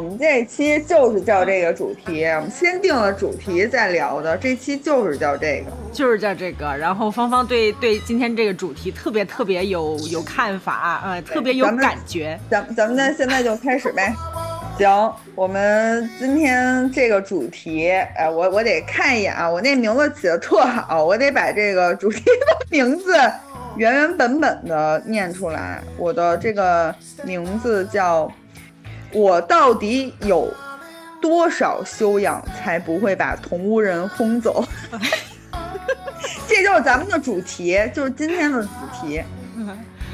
我们这期就是叫这个主题，我们先定了主题再聊的。这期就是叫这个，就是叫这个。然后芳芳对对今天这个主题特别特别有有看法，呃，特别有感觉。咱咱们那现在就开始呗。行，我们今天这个主题，哎，我我得看一眼啊，我那名字起的特好，我得把这个主题的名字原原本本的念出来。我的这个名字叫。我到底有多少修养，才不会把同屋人轰走？这就是咱们的主题，就是今天的主题，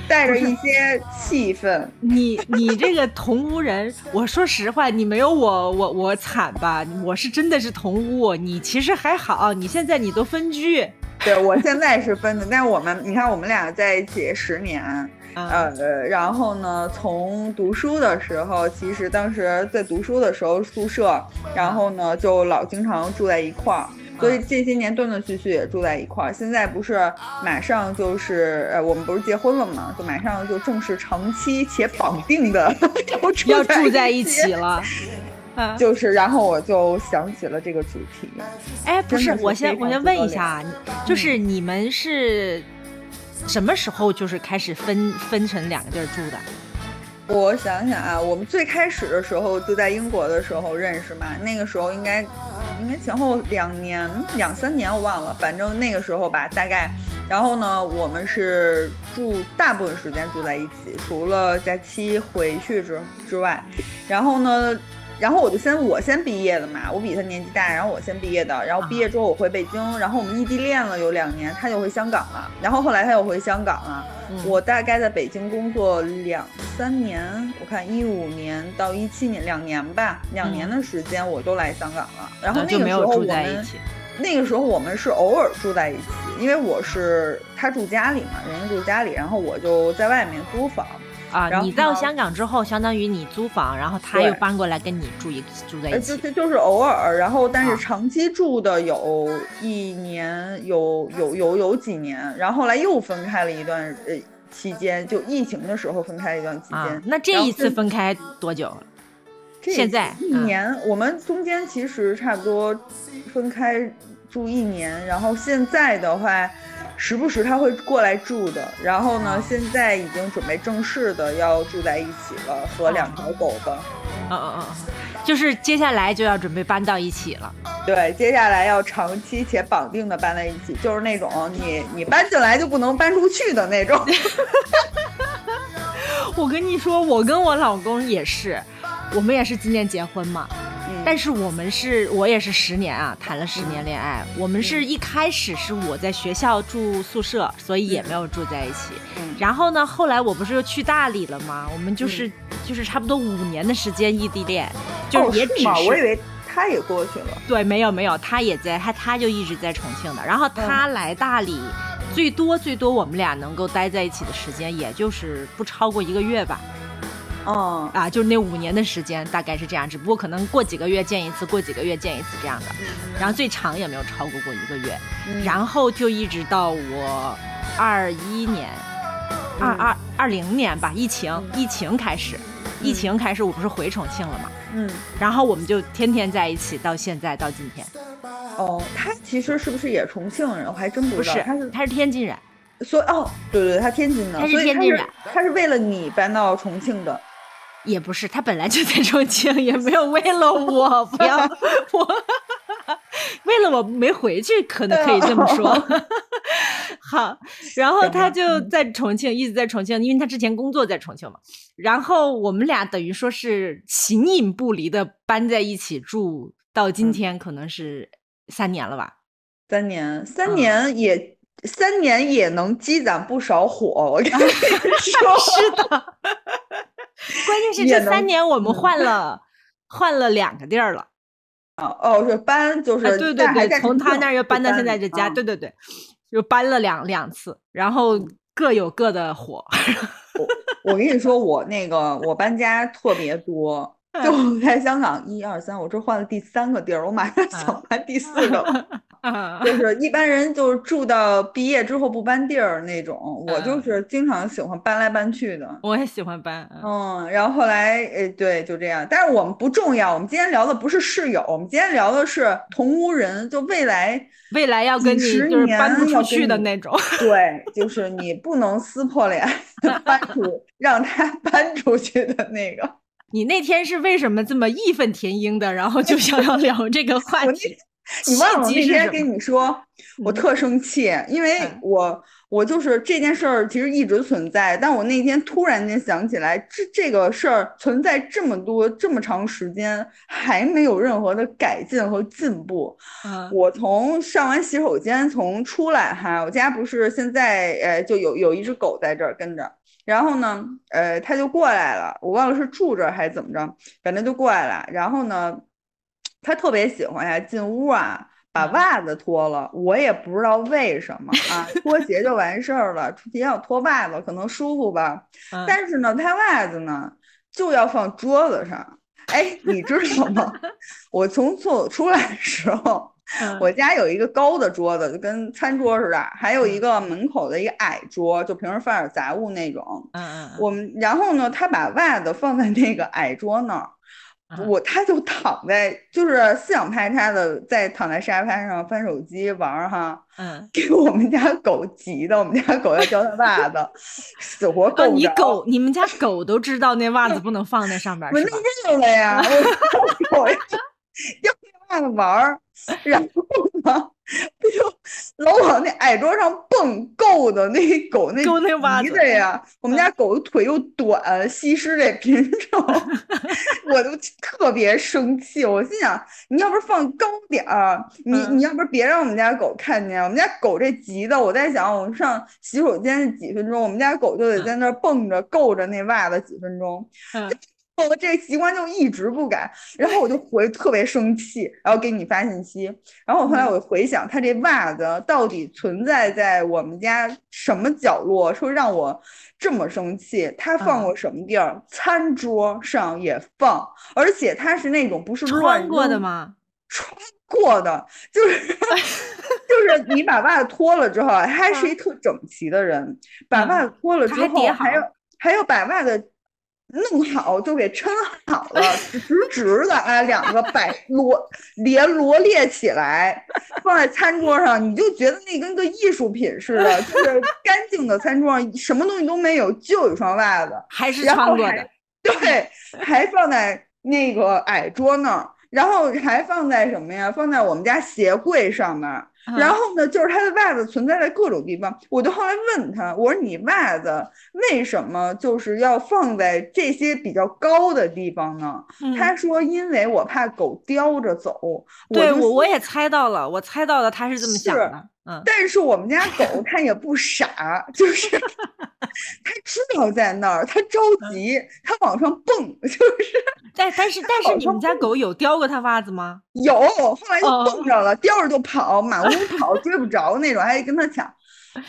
带着一些气氛。你你这个同屋人，我说实话，你没有我我我惨吧？我是真的是同屋，你其实还好，你现在你都分居。对我现在是分的，但是我们你看，我们俩在一起十年。呃，然后呢，从读书的时候，其实当时在读书的时候宿舍，然后呢就老经常住在一块儿，所以这些年断断续续也住在一块儿。现在不是马上就是呃，我们不是结婚了嘛，就马上就正式长期且绑定的 要住在一起了。就是，然后我就想起了这个主题。哎，不是，我先我先问一下，就是你们是。什么时候就是开始分分成两个地儿住的？我想想啊，我们最开始的时候就在英国的时候认识嘛，那个时候应该应该前后两年两三年我忘了，反正那个时候吧，大概。然后呢，我们是住大部分时间住在一起，除了假期回去之之外，然后呢。然后我就先我先毕业的嘛，我比他年纪大，然后我先毕业的，然后毕业之后我回北京，然后我们异地恋了有两年，他就回香港了，然后后来他又回香港了，我大概在北京工作两三年，我看一五年到一七年两年吧，两年的时间我都来香港了，然后那个时候我们那个时候我们是偶尔住在一起，因为我是他住家里嘛，人家住家里，然后我就在外面租房。啊，你到香港之后，相当于你租房，然后他又搬过来跟你住一住在一起。就就是偶尔，然后但是长期住的有一年，有有有有几年，然后后来又分开了一段呃期间，就疫情的时候分开一段期间。那这一次分开多久？现在一年，我们中间其实差不多分开住一年，然后现在的话。时不时他会过来住的，然后呢，现在已经准备正式的要住在一起了，和两条狗的。嗯嗯嗯，就是接下来就要准备搬到一起了。对，接下来要长期且绑定的搬在一起，就是那种你你搬进来就不能搬出去的那种。我跟你说，我跟我老公也是，我们也是今年结婚嘛。但是我们是，我也是十年啊，谈了十年恋爱。我们是一开始是我在学校住宿舍，所以也没有住在一起。然后呢，后来我不是又去大理了吗？我们就是就是差不多五年的时间异地恋，就是也只是。我以为他也过去了。对，没有没有，他也在，他他就一直在重庆的。然后他来大理，最多最多我们俩能够待在一起的时间，也就是不超过一个月吧。哦啊，就是那五年的时间，大概是这样，只不过可能过几个月见一次，过几个月见一次这样的，然后最长也没有超过过一个月，然后就一直到我二一年，二二二零年吧，疫情疫情开始，疫情开始我不是回重庆了嘛，嗯，然后我们就天天在一起，到现在到今天。哦，他其实是不是也重庆人？我还真不知道，他是他是天津人，所以哦，对对，他天津的，他是天津人，他是为了你搬到重庆的。也不是，他本来就在重庆，也没有为了我不要我，为了我没回去，可能可以这么说。好，然后他就在重庆，一直在重庆，因为他之前工作在重庆嘛。然后我们俩等于说是形影不离的搬在一起住，到今天可能是三年了吧？三年，三年也三年也能积攒不少火，我跟你说，是的。关键是这三年我们换了换了两个地儿了，哦哦，是搬就是对对对，从他那儿又搬到现在这家，对对对，又搬了两两次，然后各有各的火。我我跟你说，我那个我搬家特别多，就我在香港一二三，我这换了第三个地儿，我马上想搬第四个。就是一般人就是住到毕业之后不搬地儿那种，我就是经常喜欢搬来搬去的。我也喜欢搬，嗯，然后后来，诶，对，就这样。但是我们不重要，我们今天聊的不是室友，我们今天聊的是同屋人，就未来未来要跟你就是搬不出去的那种。对，就是你不能撕破脸 搬出，让他 搬出去的那个。你那天是为什么这么义愤填膺的，然后就想要聊这个话题？你忘了那天跟你说，我特生气，因为我我就是这件事儿其实一直存在，但我那天突然间想起来，这这个事儿存在这么多这么长时间，还没有任何的改进和进步。我从上完洗手间从出来哈，我家不是现在呃就有有一只狗在这儿跟着。然后呢，呃，他就过来了，我忘了是住这还是怎么着，反正就过来了。然后呢，他特别喜欢呀，进屋啊，把袜子脱了，我也不知道为什么啊，脱鞋就完事儿了，出去要脱袜子，可能舒服吧。但是呢，他袜子呢就要放桌子上。哎，你知道吗？我从厕所出来的时候。我家有一个高的桌子，就跟餐桌似的，还有一个门口的一个矮桌，就平时放点杂物那种。嗯嗯。我们然后呢，他把袜子放在那个矮桌那儿，我他就躺在，就是四仰八叉的在躺在沙发上翻手机玩哈。嗯。给我们家狗急的，我们家狗要叼他袜子，死活够你狗，你们家狗都知道那袜子不能放在上边是吧？我认了呀，我 狗要 那袜子玩儿。然后呢，不就老往那矮桌上蹦，够的那狗那急的呀！我们家狗的腿又短，西施这品种，我都特别生气。我心想，你要不是放高点儿，你你要不是别让我们家狗看见。我们家狗这急的，我在想，我们上洗手间几分钟，我们家狗就得在那蹦着够着那袜子几分钟。我这个习惯就一直不改，然后我就回特别生气，然后给你发信息。然后我后来我回想，他这袜子到底存在在我们家什么角落，说让我这么生气？他放过什么地儿？餐桌上也放，而且他是那种不是乱过的吗？穿过的，就是就是你把袜子脱了之后，他还是一特整齐的人，把袜子脱了之后还要还要把袜子。弄好就给抻好了，直直的啊，两个摆 罗连罗列起来，放在餐桌上，你就觉得那跟个艺术品似的，就是干净的餐桌上什么东西都没有，就一双袜子，还是穿过的，对，还放在那个矮桌那儿，然后还放在什么呀？放在我们家鞋柜上面。然后呢，就是他的袜子存在在各种地方，我就后来问他，我说你袜子为什么就是要放在这些比较高的地方呢？他说因为我怕狗叼着走。对我我也猜到了，我猜到了他是这么想的。嗯，但是我们家狗 它也不傻，就是 它知道在那儿，它着急，它往上蹦，就是。但但是但是你们家狗有叼过它袜子吗？有，后来就蹦着了，叼着就跑，满屋跑，追不着那种，还得跟它抢。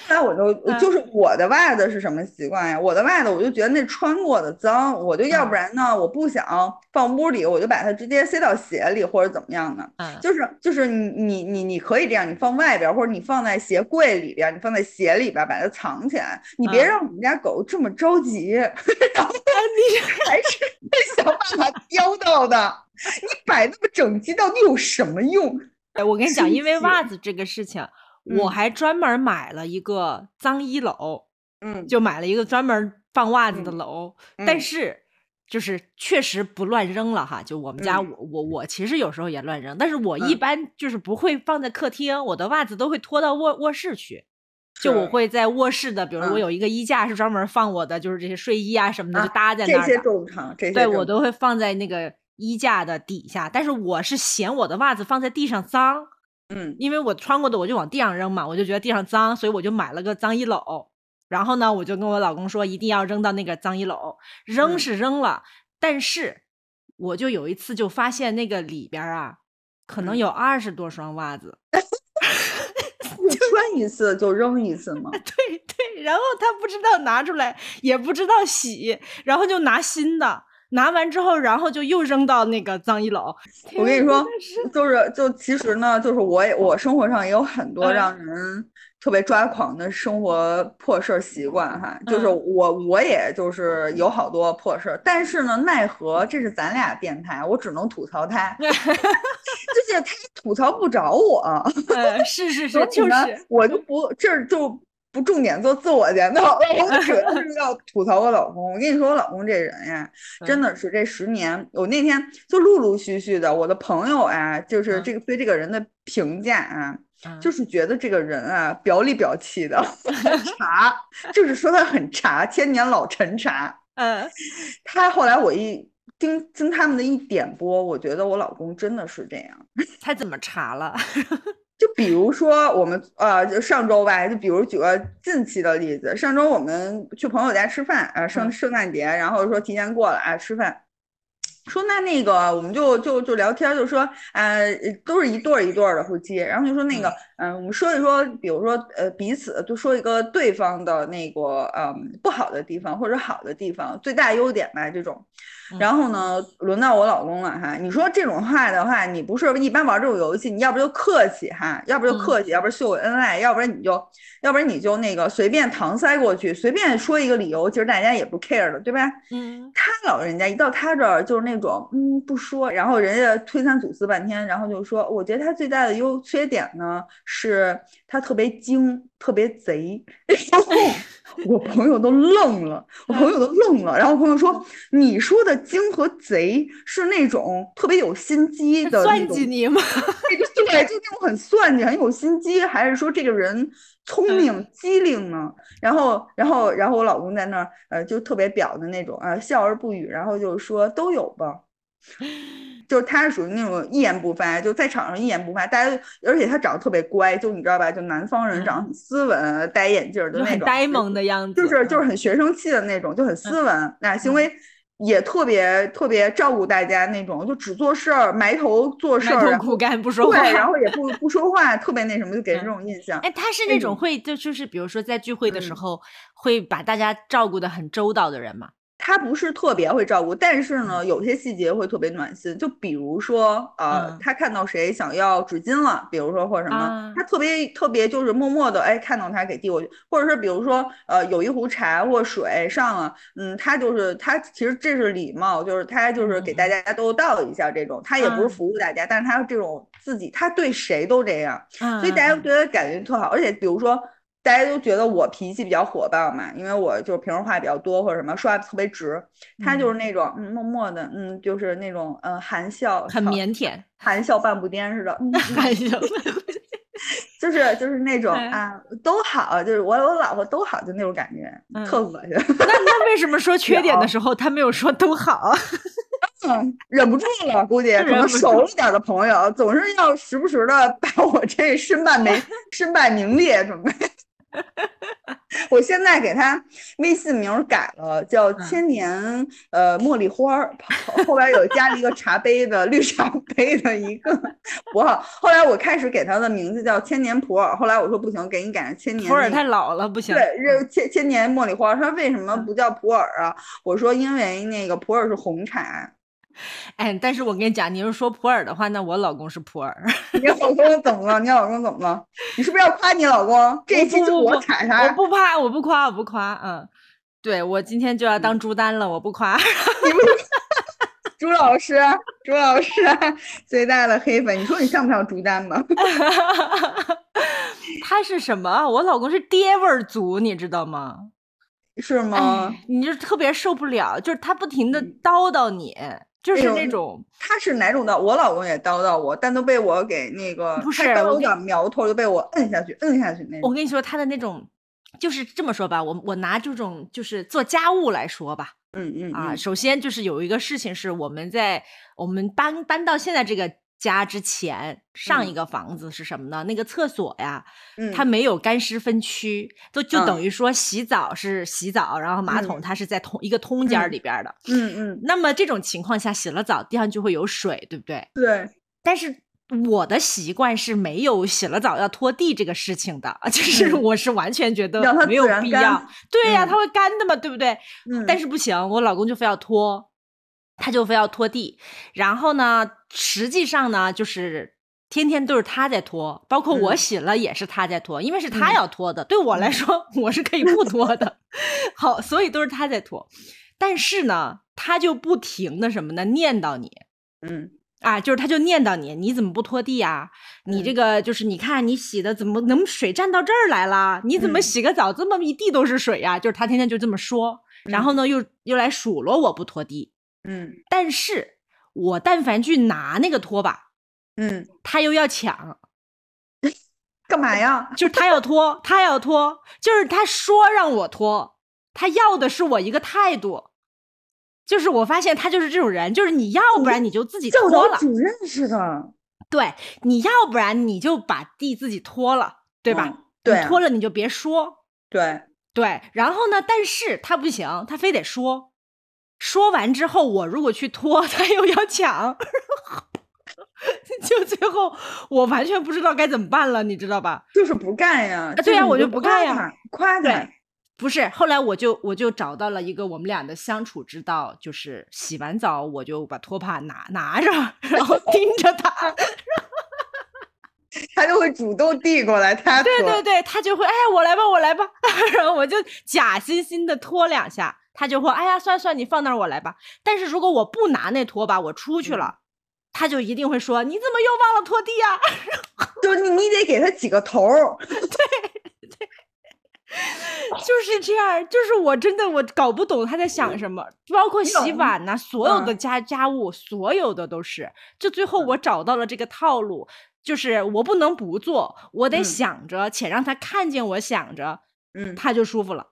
后来我就就是我的袜子是什么习惯呀？我的袜子我就觉得那穿过的脏，我就要不然呢，我不想放屋里，我就把它直接塞到鞋里或者怎么样的。嗯，就是就是你你你你可以这样，你放外边或者你放在鞋柜里边，你放在鞋里边把它藏起来，你别让我们家狗这么着急，然后你还是想办法叼到的。你摆那么整齐到底有什么用？哎，我跟你讲，因为袜子这个事情。我还专门买了一个脏衣篓，嗯，就买了一个专门放袜子的篓，但是就是确实不乱扔了哈。就我们家，我我我其实有时候也乱扔，但是我一般就是不会放在客厅，我的袜子都会拖到卧卧室去。就我会在卧室的，比如我有一个衣架是专门放我的，就是这些睡衣啊什么的，就搭在那儿。这些正常，这些对我都会放在那个衣架的底下。但是我是嫌我的袜子放在地上脏。嗯，因为我穿过的我就往地上扔嘛，我就觉得地上脏，所以我就买了个脏衣篓。然后呢，我就跟我老公说，一定要扔到那个脏衣篓。扔是扔了，但是我就有一次就发现那个里边啊，可能有二十多双袜子。穿一次就扔一次吗？对对，然后他不知道拿出来，也不知道洗，然后就拿新的。拿完之后，然后就又扔到那个脏衣篓。我跟你说，就是就其实呢，就是我也我生活上也有很多让人特别抓狂的生活破事儿习惯哈。就是我我也就是有好多破事儿，但是呢，奈何这是咱俩电台，我只能吐槽他，就是他吐槽不着我。是是是，就是我就不这就。不重点做自我检讨，我主要 是要吐槽我老公。我跟你说，我老公这人呀，真的是这十年，我那天就陆陆续续的，我的朋友啊，就是这个对这个人的评价啊，就是觉得这个人啊，表里表气的茶，就是说他很茶，千年老陈茶。嗯，他后来我一听听他们的一点播，我觉得我老公真的是这样。他怎么茶了？就比如说我们呃，就上周吧，就比如举个近期的例子，上周我们去朋友家吃饭，呃，圣圣诞节，然后说提前过了啊吃饭。说那那个我们就就就聊天，就说呃都是一对儿一对儿的夫妻，然后就说那个嗯我们说一说，比如说呃彼此就说一个对方的那个嗯不好的地方或者好的地方，最大优点吧这种。然后呢轮到我老公了哈，你说这种话的话，你不是一般玩这种游戏，你要不就客气哈，要不就客气，要不秀恩爱，要不然你就要不然你就那个随便搪塞过去，随便说一个理由，其实大家也不 care 的，对吧？嗯，他老人家一到他这儿就是那。种嗯不说，然后人家推三阻四半天，然后就说，我觉得他最大的优缺点呢是他特别精，特别贼。我朋友都愣了，我朋友都愣了。然后我朋友说，你说的精和贼是那种特别有心机的算计你吗？对，就那种很算计、很有心机，还是说这个人聪明机灵呢？然后，然后，然后我老公在那儿，呃，就特别表的那种，呃，笑而不语，然后就是说都有吧。就是他是属于那种一言不发，就在场上一言不发。大家，而且他长得特别乖，就你知道吧？就南方人长得很斯文，戴眼镜的那种，呆萌的样子，就是就是很学生气的那种，就很斯文。那行为也特别特别照顾大家那种，就只做事儿，埋头做事儿，埋头苦干不说话，对，然后也不不说话，特别那什么，就给人这种印象。哎，他是那种会就就是比如说在聚会的时候会把大家照顾的很周到的人吗？他不是特别会照顾，但是呢，有些细节会特别暖心。就比如说，呃，他看到谁想要纸巾了，比如说或者什么，他特别特别就是默默的，哎，看到他给递过去。或者是比如说，呃，有一壶茶或水上了，嗯，他就是他其实这是礼貌，就是他就是给大家都倒一下这种，他也不是服务大家，但是他这种自己他对谁都这样，所以大家觉得感觉特好。而且比如说。大家都觉得我脾气比较火爆嘛，因为我就是平时话比较多或者什么，说话特别直。他就是那种嗯默默的，嗯就是那种嗯含笑，很腼腆，含笑半步癫似的。含笑，就是就是那种啊都好，就是我我老婆都好，就那种感觉，特恶心。那那为什么说缺点的时候他没有说都好？嗯，忍不住了，估计可能熟一点的朋友总是要时不时的把我这身败名身败名裂准备。我现在给他微信名改了，叫千年呃茉莉花儿，后边有加了一个茶杯的绿茶杯的一个 符号。后来我开始给他的名字叫千年普洱，后来我说不行，给你改成千年普洱太老了，不行。对，这千千年茉莉花，他说为什么不叫普洱啊？我说因为那个普洱是红茶。哎，但是我跟你讲，你要说普洱的话，那我老公是普洱。你老公怎么了？你老公怎么了？你是不是要夸你老公？这一期就我踩他。我不夸，我不夸，我不夸。嗯，对我今天就要当朱丹了，我不夸。朱老师，朱老师最大的黑粉，你说你像不像朱丹吗？他是什么？我老公是爹味儿足，你知道吗？是吗？你就特别受不了，就是他不停的叨叨你。就是那种，他是哪种的？我老公也叨叨我，但都被我给那个，不是有点苗头就被我摁下去，摁下去那种。我跟你说，他的那种，就是这么说吧，我我拿这种就是做家务来说吧，嗯嗯啊，首先就是有一个事情是我们在我们搬搬到现在这个。家之前上一个房子是什么呢？那个厕所呀，它没有干湿分区，就就等于说洗澡是洗澡，然后马桶它是在同一个通间里边的。嗯嗯。那么这种情况下，洗了澡地上就会有水，对不对？对。但是我的习惯是没有洗了澡要拖地这个事情的，就是我是完全觉得没有必要。对呀，它会干的嘛，对不对？嗯。但是不行，我老公就非要拖。他就非要拖地，然后呢，实际上呢，就是天天都是他在拖，包括我洗了也是他在拖，因为是他要拖的，对我来说 我是可以不拖的。好，所以都是他在拖，但是呢，他就不停的什么呢，念叨你，嗯啊，就是他就念叨你，你怎么不拖地啊？你这个就是你看你洗的怎么能水站到这儿来了？你怎么洗个澡这么一地都是水呀？就是他天天就这么说，然后呢又又来数落我不拖地。嗯但是我但凡去拿那个拖把，嗯，他又要抢，干嘛呀？就是他要拖，他要拖，就是他说让我拖，他要的是我一个态度。就是我发现他就是这种人，就是你要不然你就自己教拖了，主任似的，对，你要不然你就把地自己拖了，对吧？嗯对你拖了你就别说，对，对。然后呢，但是他不行，他非得说，说完之后我如果去拖，他又要抢，就最后我完全不知道该怎么办了，你知道吧？就是不干呀。啊对呀我就不干呀夸他。不是，后来我就我就找到了一个我们俩的相处之道，就是洗完澡我就把拖把拿拿着，然后 盯着他，他就会主动递过来，他对对对，他就会哎呀我来吧我来吧，然后我就假惺惺的拖两下，他就会哎呀算算你放那儿我来吧。但是如果我不拿那拖把，我出去了，他就一定会说你怎么又忘了拖地呀、就你你得给他几个头儿，就是这样，就是我真的我搞不懂他在想什么，包括洗碗呐、所有的嗯家家务，所有的都是。就最后我找到了这个套路，就是我不能不做，我得嗯想着，且让他看见我想着，嗯他就舒服了。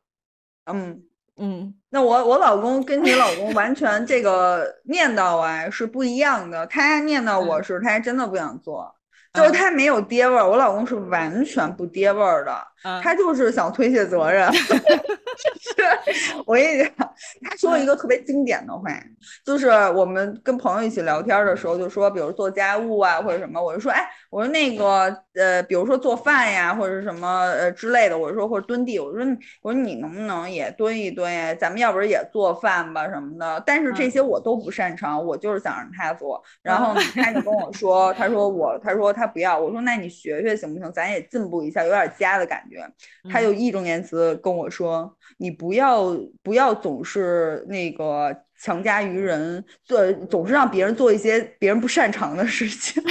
嗯。嗯，那我我老公跟你老公完全这个念叨啊是不一样的，他念叨我嗯。是他真的不想做，就是嗯。他没有爹味儿，我老公是完全不爹味儿的，嗯。他就是想推卸责任。是我跟你讲，他说了一个特别经典的话，就是我们跟朋友一起聊天的时候，就说，比如做家务啊或者什么，我就说，哎，我说那个呃，比如说做饭呀或者什么呃之类的，我说或者蹲地，我说我说你能不能也蹲一蹲呀？咱们要不然也做饭吧什么的。但是这嗯些我都不擅长，我就是想让他做。然后呢他就跟我说，他说我，他说他不要，我说那你学学行不行？咱也进步一下，有点家的感觉。他就义正言辞跟我说：“你不要不要总是那个强加于人，做总是让别人做一些别人不擅长的事情，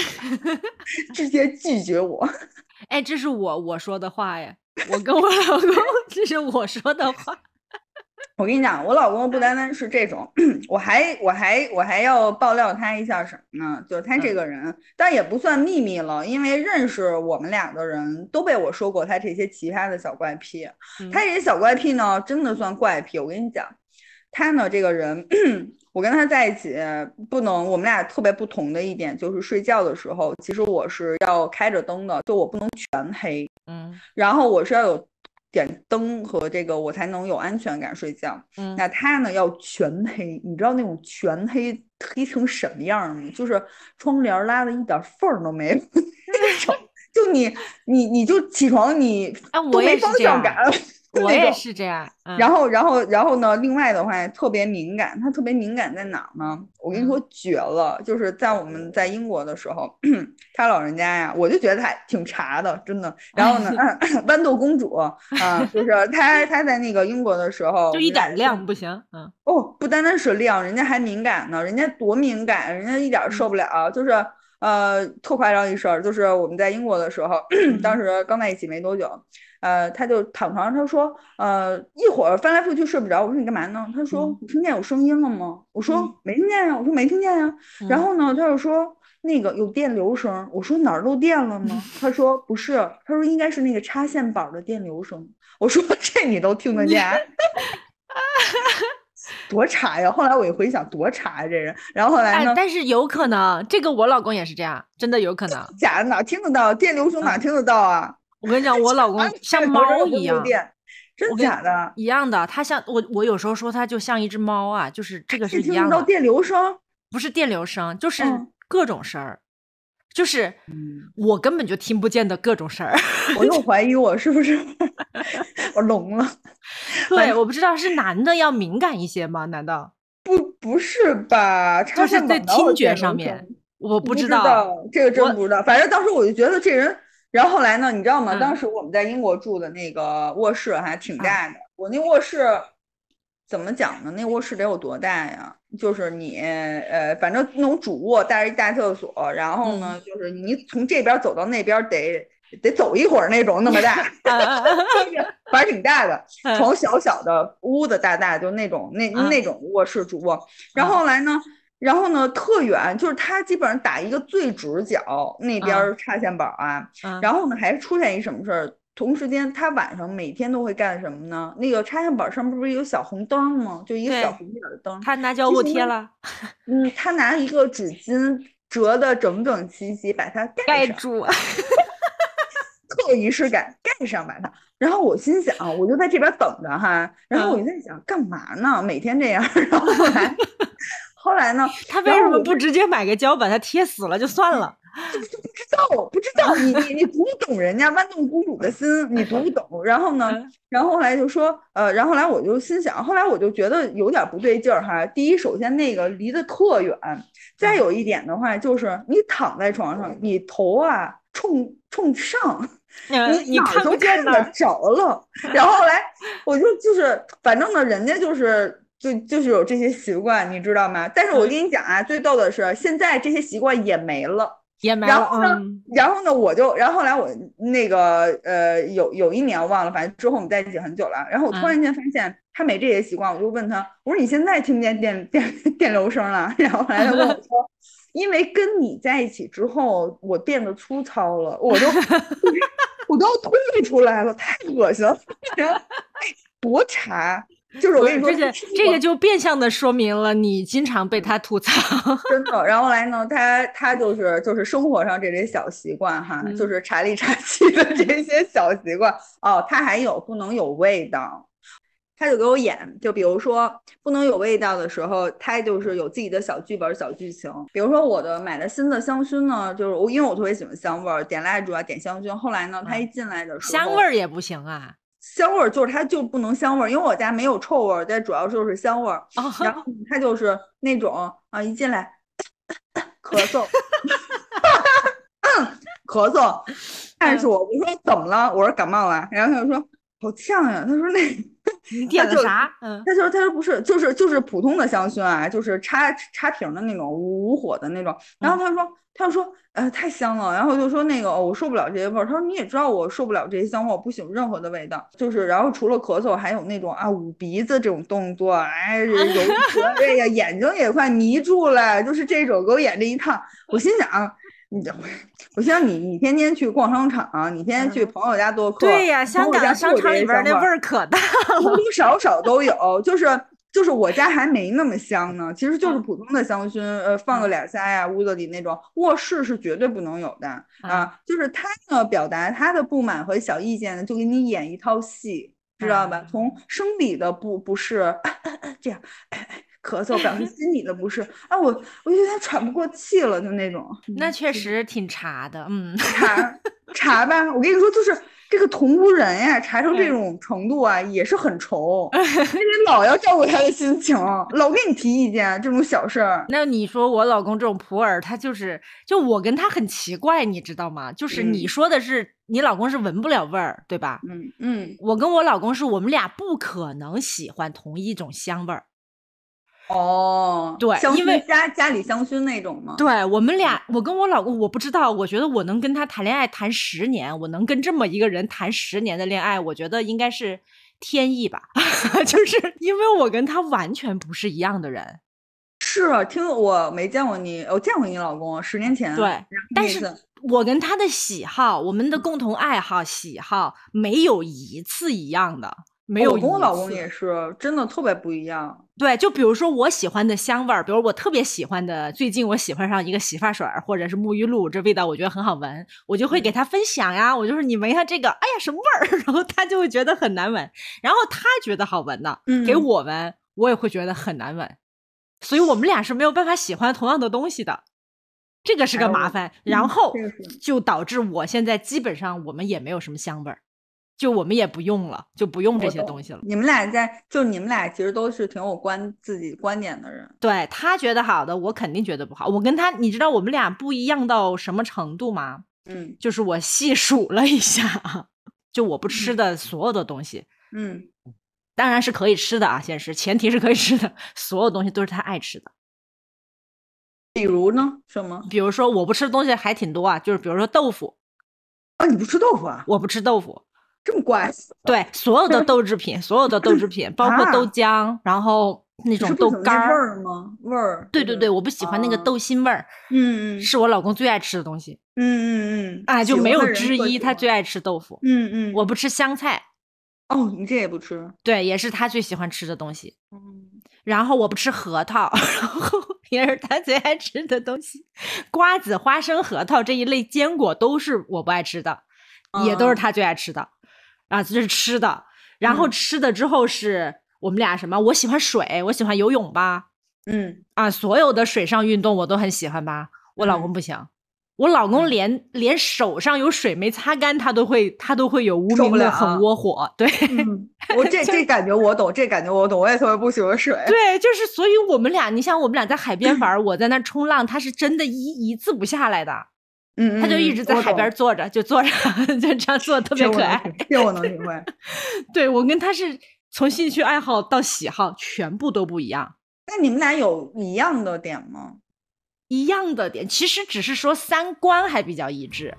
直接拒绝我。哎，这是我我说的话呀，我跟我老公这是我说的话。我跟你讲，我老公不单单是这种，我还我还我还要爆料他一下什么呢？就是他这个人，但也不算秘密了，因为认识我们俩的人都被我说过他这些奇葩的小怪癖。嗯他这些小怪癖呢，真的算怪癖。我跟你讲，他呢这个人，我跟他在一起不能，我们俩特别不同的一点就是睡觉的时候，其实我是要开着灯的，就我不能全黑，嗯然后我是要有点灯和这个我才能有安全感睡觉。嗯那他呢要全黑，你知道那种全黑黑成什么样儿吗？就是窗帘拉的一点缝儿都没有 那种，就你你你就起床你啊，都没我也是这样，方向感。我也是这样。嗯然后，然后，然后呢？另外的话，特别敏感。他特别敏感在哪儿呢？我跟你说，绝了！就是在我们在英国的时候，他老人家呀，我就觉得他挺茶的，真的。然后呢，豌豆公主啊，就是他他在那个英国的时候，就一点亮不行。嗯哦，不单单是亮，人家还敏感呢，人家多敏感，人家一点儿受不了，就是呃，特夸张一事儿，就是我们在英国的时候，当时刚在一起没多久，呃，他就躺床上，他说，呃，一会儿翻来覆去睡不着，我说你干嘛呢？他说嗯你听见有声音了吗？我说嗯没听见呀，我说没听见呀，然嗯后呢，他就说。那个有电流声，我说哪儿漏电了吗？他说不是，他说应该是那个插线板的电流声。我说 这你都听得见？多差呀！后来我一回想，多差呀这人。然后后来哎呢，，但是有可能，这个我老公也是这样，真的有可能。假的哪听得到？电流声哪嗯听得到啊？我跟你讲，我老公 像猫一样，真的假的？一样的。他像我，我有时候说他就像一只猫啊，就是这个是一样的，听到电流声？不是电流声，就是嗯各种声儿，就是嗯，我根本就听不见的各种声儿。我又 怀疑我是不是 我聋了？对，我不知道是男的要敏感一些吗？难道？不不是吧？就是在听觉上面，我不知道这个真不知道。反正当时我就觉得这人，然后后来呢，你知道吗？当时我们在英国住的那个卧室还挺大的，我那卧室。怎么讲呢？那卧室得有多大呀？就是你，呃，反正那种主卧带着一大厕所，然后呢，就是你从这边走到那边得得走一会儿那种，那么大，反正挺大的，床小小的，屋子大大，就那种那那种卧室主卧。然后后来呢，然后呢特远，就是他基本上打一个最直角那边插线板啊，然后呢还出现一什么事儿？同时间，他晚上每天都会干什么呢？那个插线板上面不是有小红灯吗？就一个小红点的灯。他拿胶布贴了。嗯，他拿一个纸巾折的整整齐齐，把它盖住。特仪式感，盖上把它。然后我心想，我就在这边等着哈。然后我就在想，干嘛呢？每天这样。然后后来，后来呢？他为什么不直接买个胶把它贴死了就算了？就就不知道，不知道你你你读不懂人家豌豆公主的心，你读不懂。然后呢，然后后来就说，呃，然后来我就心想，后来我就觉得有点不对劲儿哈。第一，首先那个离得特远，再有一点的话，就是你躺在床上，你头啊冲冲上，你你看都见得着了。然后后来我就就是，反正呢，人家就是就就是有这些习惯，你知道吗？但是我跟你讲啊，最逗的是，现在这些习惯也没了。也没然后呢，然后呢，我就，然后后来我那个呃，有有一年忘了，反正之后我们在一起很久了。然后我突然间发现他没这些习惯，我就问他，我说你现在听不见电电电流声了？然后后来他跟我说，因为跟你在一起之后，我变得粗糙了，我都 我都要吐出来了，太恶心了，多茶。就是我跟你说，这个这个就变相的说明了你经常被他吐槽，真的。然后来呢，他他就是就是生活上这些小习惯哈，就是茶里茶气的这些小习惯哦。他还有不能有味道，他就给我演，就比如说不能有味道的时候，他就是有自己的小剧本、小剧情。比如说我的买的新的香薰呢，就是我因为我特别喜欢香味儿，点蜡烛啊，点香薰。后来呢，他一进来的时候，香味儿也不行啊。香味儿就是它就不能香味儿，因为我家没有臭味儿，但主要就是香味儿。然后它就是那种啊，一进来咳嗽，咳嗽，但是我我说怎么了？我说感冒了。然后他就说好呛呀。他说那 你点的啥？嗯，他说他说不是，就是就是普通的香薰啊，就是插插瓶的那种无火的那种。然后他说。他就说，呃，太香了，然后就说那个，我受不了这些味儿。他说你也知道我受不了这些香味，我不喜欢任何的味道。就是，然后除了咳嗽，还有那种啊捂鼻子这种动作，哎，有哎呀，眼睛也快迷住了。就是这种给我演这一趟，我心想，你，我心想你，你天天去逛商场，你天天去朋友家做客，对呀，香港商场里边那味儿可大了，多多少少都有，就是。就是我家还没那么香呢，其实就是普通的香薰，呃，放个两下呀，屋子里那种。卧室是绝对不能有的啊。就是他呢，表达他的不满和小意见呢，就给你演一套戏，知道吧？从生理的不不适，这样咳嗽，表示 心理的不适啊，我我有点喘不过气了，就那种。那确实挺茶的，嗯，茶茶吧，我跟你说，就是。这个同屋人呀，查成这种程度啊，也是很愁。你老要照顾他的心情，老给你提意见，这种小事儿。那你说我老公这种普洱，他就是，就我跟他很奇怪，你知道吗？就是你说的是你老公是闻不了味儿，对吧？嗯嗯。我跟我老公是我们俩不可能喜欢同一种香味儿。哦，对，因为家家里香薰那种吗？对我们俩，我跟我老公，我不知道，我觉得我能跟他谈恋爱谈十年，我能跟这么一个人谈十年的恋爱，我觉得应该是天意吧，就是因为我跟他完全不是一样的人。是啊，听我没见过你，我见过你老公，十年前。对，但是我跟他的喜好，我们的共同爱好喜好没有一次一样的。没有，我跟我老公也是，真的特别不一样。对，就比如说我喜欢的香味儿，比如我特别喜欢的，最近我喜欢上一个洗发水或者是沐浴露，这味道我觉得很好闻，我就会给他分享呀。我就是你闻一下这个，哎呀什么味儿？然后他就会觉得很难闻，然后他觉得好闻呢，给我闻，我也会觉得很难闻。所以我们俩是没有办法喜欢同样的东西的，这个是个麻烦。然后就导致我现在基本上我们也没有什么香味儿。就我们也不用了，就不用这些东西了。你们俩在，就你们俩其实都是挺有观自己观点的人。对他觉得好的，我肯定觉得不好。我跟他，你知道我们俩不一样到什么程度吗？嗯，就是我细数了一下，就我不吃的所有的东西，嗯，当然是可以吃的啊，现实前提是可以吃的，所有东西都是他爱吃的。比如呢？什么？比如说我不吃的东西还挺多啊，就是比如说豆腐。啊，你不吃豆腐啊？我不吃豆腐，这么怪？对，所有的豆制品，所有的豆制品，包括豆浆，然后那种豆干味儿吗？味儿？对对对，我不喜欢那个豆腥味儿。嗯嗯，是我老公最爱吃的东西。嗯嗯嗯，啊，就没有之一，他最爱吃豆腐。嗯嗯，我不吃香菜。哦，你这也不吃？对，也是他最喜欢吃的东西。嗯，然后我不吃核桃，然后也是他最爱吃的东西。瓜子、花生、核桃这一类坚果都是我不爱吃的，也都是他最爱吃的。啊，这是吃的。然后吃的之后是我们俩什么？我喜欢水，我喜欢游泳吧。嗯，啊，所有的水上运动我都很喜欢吧。我老公不行。我老公连连手上有水没擦干，他都会他都会有无名的很窝火。对，我 这这感觉我懂，这感觉我懂，我也特别不喜欢水。对，就是所以我们俩，你想我们俩在海边玩，我在那冲浪，他是真的一一次不下来的。嗯，他就一直在海边坐着，就坐着，就这样坐，特别可爱。这我能体会。对我跟他是从兴趣爱好到喜好全部都不一样。那你们俩有一样的点吗？一样的点，其实只是说三观还比较一致，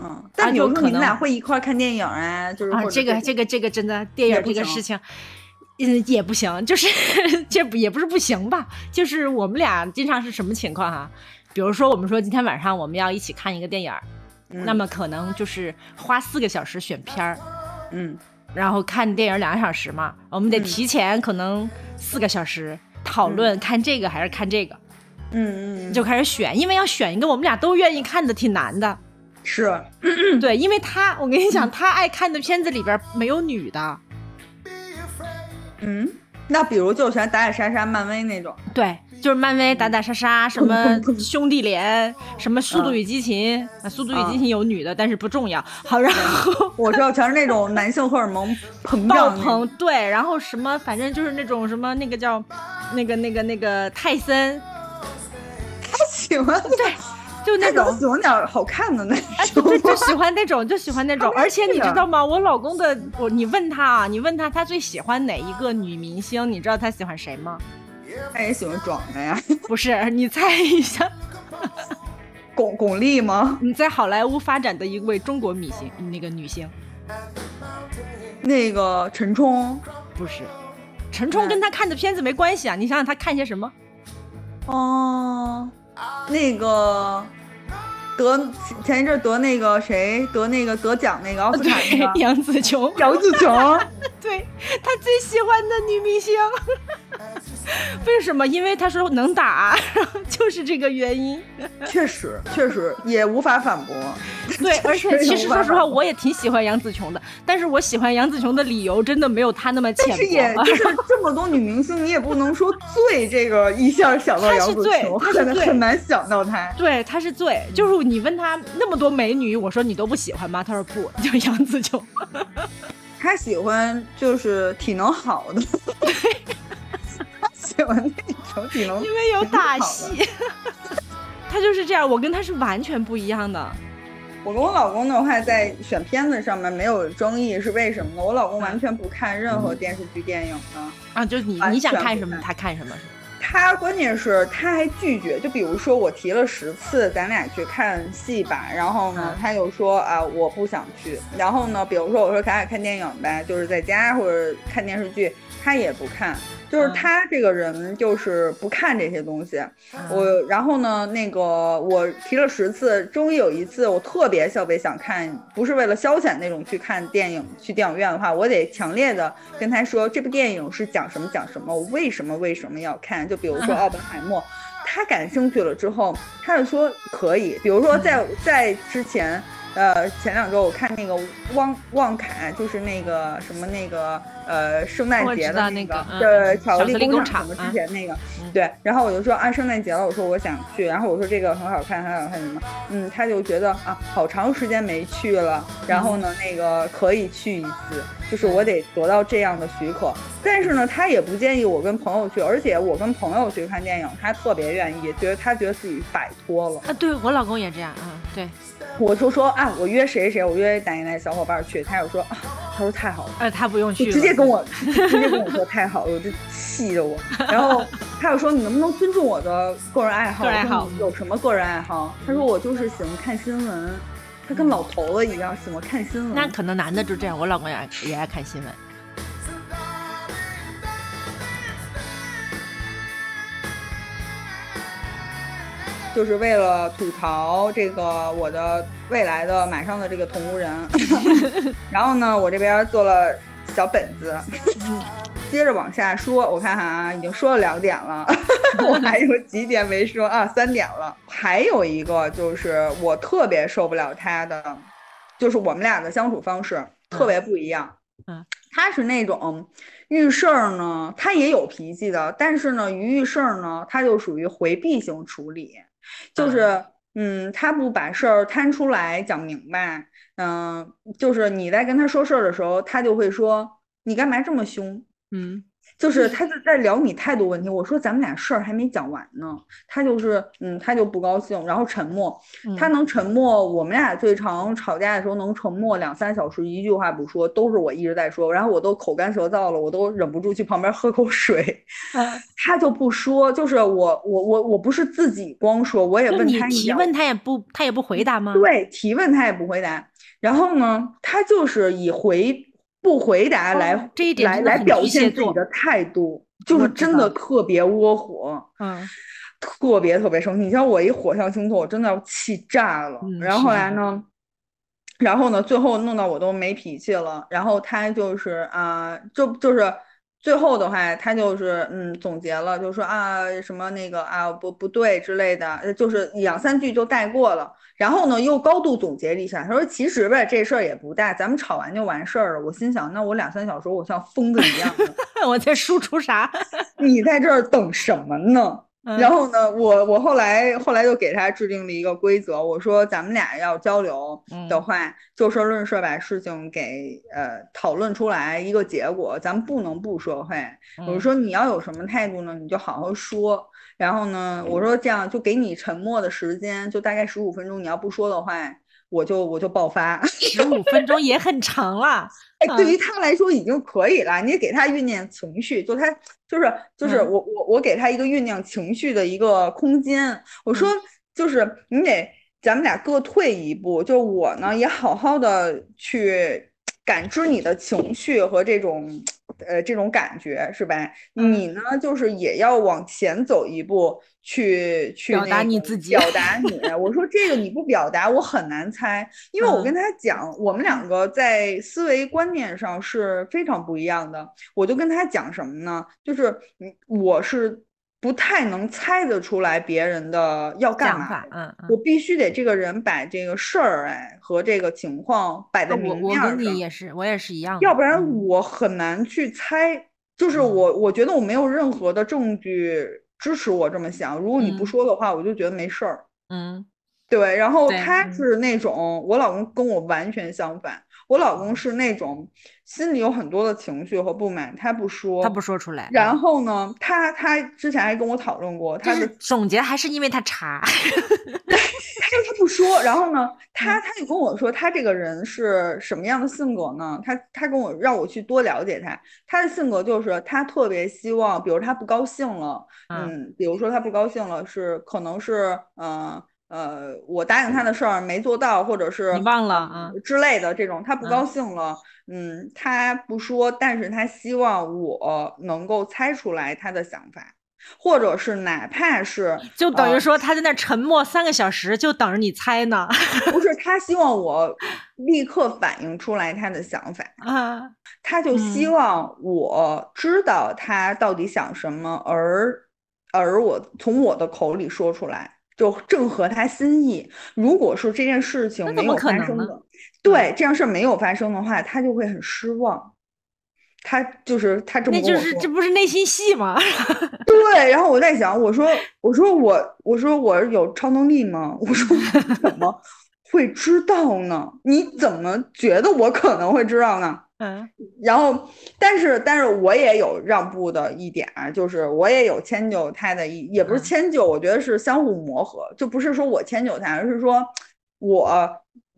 嗯，但有可能你们俩会一块看电影啊，就是啊，这个这个这个真的电影这个事情，嗯，也不行，就是 这不也不是不行吧，就是我们俩经常是什么情况哈？比如说我们说今天晚上我们要一起看一个电影，那么可能就是花四个小时选片儿，嗯，然后看电影两个小时嘛，我们得提前可能四个小时讨论看这个还是看这个。嗯嗯，就开始选，因为要选一个我们俩都愿意看的，挺难的。是，对，因为他，我跟你讲，他爱看的片子里边没有女的。嗯，那比如就喜欢打打杀杀，漫威那种。对，就是漫威打打杀杀，什么兄弟连，什么速度与激情。啊，速度与激情有女的，但是不重要。好，然后我知道全是那种男性荷尔蒙膨胀。爆棚，对，然后什么，反正就是那种什么，那个叫，那个那个那个泰森。喜欢对，就那种喜欢点好看的那种，就就喜欢那种，就喜欢那种。而且你知道吗？我老公的，我你问他啊，你问他他最喜欢哪一个女明星？你知道他喜欢谁吗？他也喜欢壮的呀。不是，你猜一下，巩巩俐吗？你在好莱坞发展的一位中国明星，那个女星。那个陈冲不是，陈冲跟他看的片子没关系啊。你想想他看些什么？哦。那个得前一阵得那个谁得那个得奖那个奥斯卡那个 杨紫琼，杨紫琼，对他最喜欢的女明星。为什么？因为他说能打，就是这个原因。确实，确实也无法反驳。对，而且其实说实话，我也挺喜欢杨紫琼的。但是我喜欢杨紫琼的理由真的没有她那么浅薄。但是也就是这么多女明星，你也不能说最这个一下想到杨紫琼，很很难想到她。对，她是最。就是你问他那么多美女，我说你都不喜欢吗？他说不，就杨紫琼。他喜欢就是体能好的。喜欢那种体能，因为有打戏，他就是这样。我跟他是完全不一样的。我跟我老公的话，在选片子上面没有争议，是为什么呢？我老公完全不看任何电视剧、电影的啊，就是你你想看什么，他看什么。他关键是他还拒绝，就比如说我提了十次，咱俩去看戏吧，然后呢，他就说啊，我不想去。然后呢，比如说我说咱俩看电影呗，就是在家或者看电视剧，他也不看。就是他这个人就是不看这些东西，我然后呢，那个我提了十次，终于有一次我特别特别想看，不是为了消遣那种去看电影，去电影院的话，我得强烈的跟他说这部电影是讲什么讲什么，我为什么为什么要看？就比如说奥本海默，他感兴趣了之后，他就说可以。比如说在在之前，呃，前两周我看那个旺旺凯，就是那个什么那个。呃圣诞节的那个的巧克力工厂什么之前那个，对，然后我就说啊圣诞节了，我说我想去，然后我说这个很好看，很好看什么，嗯，他就觉得啊好长时间没去了，然后呢那个可以去一次，就是我得得到这样的许可，但是呢他也不建议我跟朋友去，而且我跟朋友去看电影，他特别愿意，觉得他觉得自己摆脱了。啊，对我老公也这样啊，对。我就说啊，我约谁谁，我约哪哪哪小伙伴去，他就说啊，他说太好了，哎，他不用去，直接跟我直接跟我说太好了，我就气的我。然后 他又说你能不能尊重我的个人爱好？个人爱好有什么个人爱好？他说我就是喜欢看新闻，他跟老头子一样喜欢看新闻。那可能男的就这样，我老公也也爱看新闻。就是为了吐槽这个我的未来的马上的这个同屋人，然后呢，我这边做了小本子，接着往下说。我看看啊，已经说了两点了，我还有几点没说啊？三点了。还有一个就是我特别受不了他的，就是我们俩的相处方式特别不一样。嗯，他是那种遇事儿呢，他也有脾气的，但是呢，遇事儿呢，他就属于回避型处理。就是，嗯，他不把事儿摊出来讲明白，嗯，就是你在跟他说事儿的时候，他就会说你干嘛这么凶，嗯。就是他就在聊你态度问题，我说咱们俩事儿还没讲完呢，他就是嗯，他就不高兴，然后沉默，他能沉默，我们俩最长吵架的时候能沉默两三小时，一句话不说，都是我一直在说，然后我都口干舌燥了，我都忍不住去旁边喝口水，他就不说，就是我我我我不是自己光说，我也问他提问他也不他也不回答吗？对，提问他也不回答，然后呢，他就是以回。不回答来，这一点来来表现自己的态度，就是真的特别窝火，嗯，特别特别生气。你像我一火象星座，我真的要气炸了。然后后来呢，然后呢，最后弄到我都没脾气了。然后他就是啊，就就是。最后的话，他就是嗯总结了，就说啊什么那个啊不不对之类的，就是两三句就带过了。然后呢，又高度总结了一下，他说其实吧这事儿也不大，咱们吵完就完事儿了。我心想，那我两三小时我像疯子一样，我在输出啥？你在这儿等什么呢？然后呢，我我后来后来就给他制定了一个规则，我说咱们俩要交流的话，就事论事把事情给呃讨论出来一个结果，咱们不能不说话。我说你要有什么态度呢，你就好好说。然后呢，我说这样就给你沉默的时间，就大概十五分钟，你要不说的话。我就我就爆发，十五分钟也很长了。哎，对于他来说已经可以了。你给他酝酿情绪，就他就是就是我我我给他一个酝酿情绪的一个空间。我说就是你得咱们俩各退一步，就我呢也好好的去感知你的情绪和这种。呃，这种感觉是吧？你呢，就是也要往前走一步，去去表达你自己，表达你。我说这个你不表达，我很难猜，因为我跟他讲，我们两个在思维观念上是非常不一样的。我就跟他讲什么呢？就是嗯，我是。不太能猜得出来别人的要干嘛，嗯，我必须得这个人把这个事儿哎和这个情况摆在明面上。我跟你也是，我也是一样，要不然我很难去猜。就是我，我觉得我没有任何的证据支持我这么想。如果你不说的话，我就觉得没事儿。嗯，对。然后他是那种，我老公跟我完全相反。我老公是那种心里有很多的情绪和不满，他不说，他不说出来。然后呢，他他之前还跟我讨论过，他是总结还是因为他查，他说他不说。然后呢，他他就跟我说，他这个人是什么样的性格呢？他他跟我让我去多了解他，他的性格就是他特别希望，比如他不高兴了，嗯，比如说他不高兴了，是可能是嗯。呃，我答应他的事儿没做到，或者是你忘了啊之类的这种，他不高兴了，嗯，他不说，但是他希望我能够猜出来他的想法，或者是哪怕是就等于说他在那沉默三个小时，就等着你猜呢。不是，他希望我立刻反映出来他的想法啊，他就希望我知道他到底想什么，而而我从我的口里说出来。就正合他心意。如果说这件事情没有发生的，对这样事儿没有发生的话，他就会很失望。他就是他这么那就是，这不是内心戏吗？对，然后我在想，我说我说我我说我有超能力吗？我说怎么会知道呢？你怎么觉得我可能会知道呢？嗯，然后，但是，但是我也有让步的一点，就是我也有迁就他的一，也不是迁就，我觉得是相互磨合，就不是说我迁就他，而是说我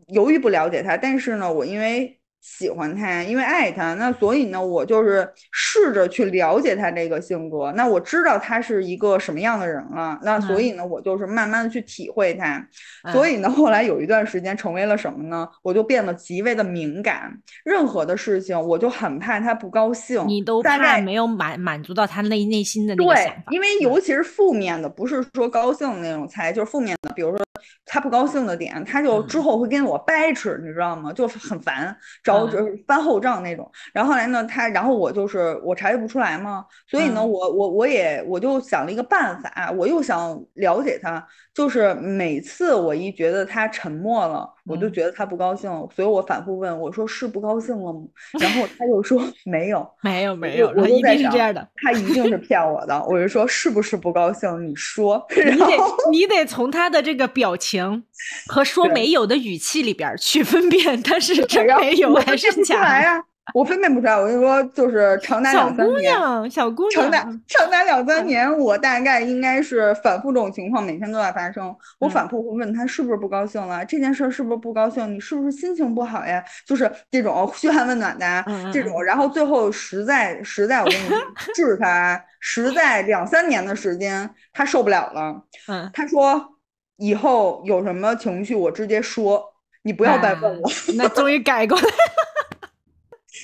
由于不了解他，但是呢，我因为。喜欢他，因为爱他，那所以呢，我就是试着去了解他这个性格。那我知道他是一个什么样的人了，那所以呢，我就是慢慢的去体会他。所以呢，后来有一段时间成为了什么呢？我就变得极为的敏感，任何的事情我就很怕他不高兴。你都怕没有满满足到他内内心的那个想法。对，因为尤其是负面的，不是说高兴的那种猜，就是负面的，比如说他不高兴的点，他就之后会跟我掰扯，你知道吗？就很烦。找就是翻后账那种，然后来呢，他，然后我就是我察觉不出来嘛，所以呢，我我我也我就想了一个办法，我又想了解他，就是每次我一觉得他沉默了，我就觉得他不高兴，所以我反复问我说是不高兴了吗？然后他就说没有，没有没有，我一定是这样的，他一定是 骗我的，我就说是不是不高兴？你说，你得你得从他的这个表情和说没有的语气里边去分辨他是真没有。还是假呀？我分辨不出来。我跟你说，就是长达两三年，小姑娘，长达长达两三年，我大概应该是反复这种情况，每天都在发生。我反复会问他是不是不高兴了，这件事是不是不高兴？你是不是心情不好呀？就是这种嘘寒问暖的这种。然后最后实在实在，我跟你 治他，实在两三年的时间，他受不了了。嗯，他说以后有什么情绪，我直接说。你不要再问了，那终于改过来。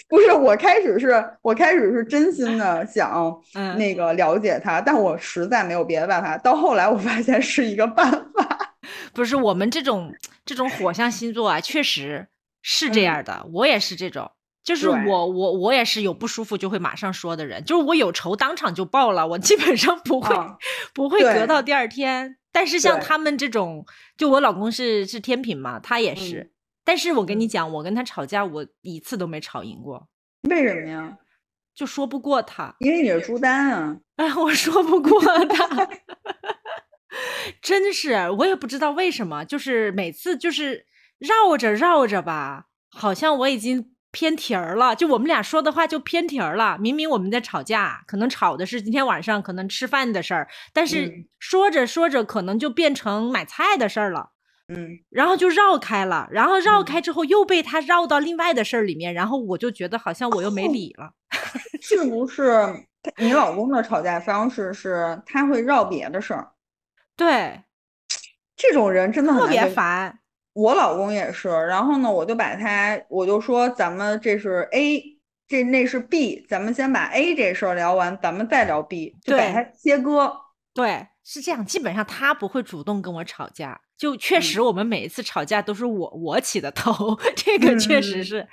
不是，我开始是我开始是真心的 想那个了解他，但我实在没有别的办法。到后来我发现是一个办法。不是我们这种这种火象星座啊，确实是这样的。我也是这种，就是我我我也是有不舒服就会马上说的人，就是我有仇当场就报了，我基本上不会不会隔到第二天。但是像他们这种，就我老公是是天平嘛，他也是。但是我跟你讲，我跟他吵架，我一次都没吵赢过。为什么呀？就说不过他。因为你是朱丹啊。哎，我说不过他。真是，我也不知道为什么，就是每次就是绕着绕着吧，好像我已经。偏题儿了，就我们俩说的话就偏题儿了。明明我们在吵架，可能吵的是今天晚上可能吃饭的事儿，但是说着说着可能就变成买菜的事儿了。嗯，然后就绕开了，然后绕开之后又被他绕到另外的事儿里面，然后我就觉得好像我又没理了。是不是你老公的吵架方式是他会绕别的事儿？对，这种人真的特别烦。我老公也是，然后呢，我就把他，我就说咱们这是 A，这那是 B，咱们先把 A 这事儿聊完，咱们再聊 B，就把它切割。对，是这样，基本上他不会主动跟我吵架，就确实我们每一次吵架都是我我起的头，这个确实是，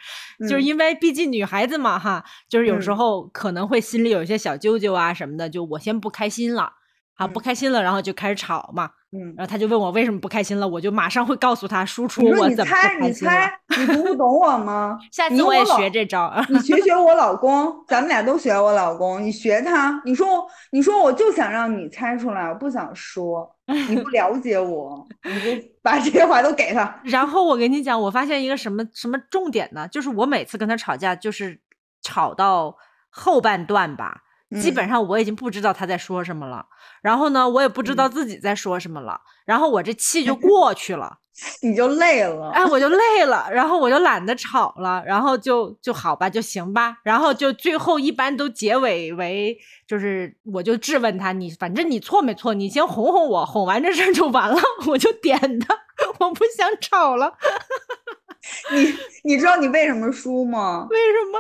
就是因为毕竟女孩子嘛哈，就是有时候可能会心里有一些小揪揪啊什么的，就我先不开心了，好不开心了，然后就开始吵嘛。嗯，然后他就问我为什么不开心了，我就马上会告诉他输出我怎么不开心了。你猜，你猜，你读不懂我吗？下次我也学这招。你学 学我老公，咱们俩都学我老公。你学他，你说，你说，我就想让你猜出来，我不想说，你不了解我，你就把这些话都给他。然后我跟你讲，我发现一个什么什么重点呢？就是我每次跟他吵架，就是吵到后半段吧。基本上我已经不知道他在说什么了，然后呢，我也不知道自己在说什么了，然后我这气就 过去了，你就累了，哎，我就累了，然后我就懒得吵了，然后就就好吧，就行吧，然后就最后一般都结尾为就是我就质问他，你反正你错没错，你先哄哄我，哄完这事儿就完了，我就点他，我不想吵了。你你知道你为什么输吗？为什么？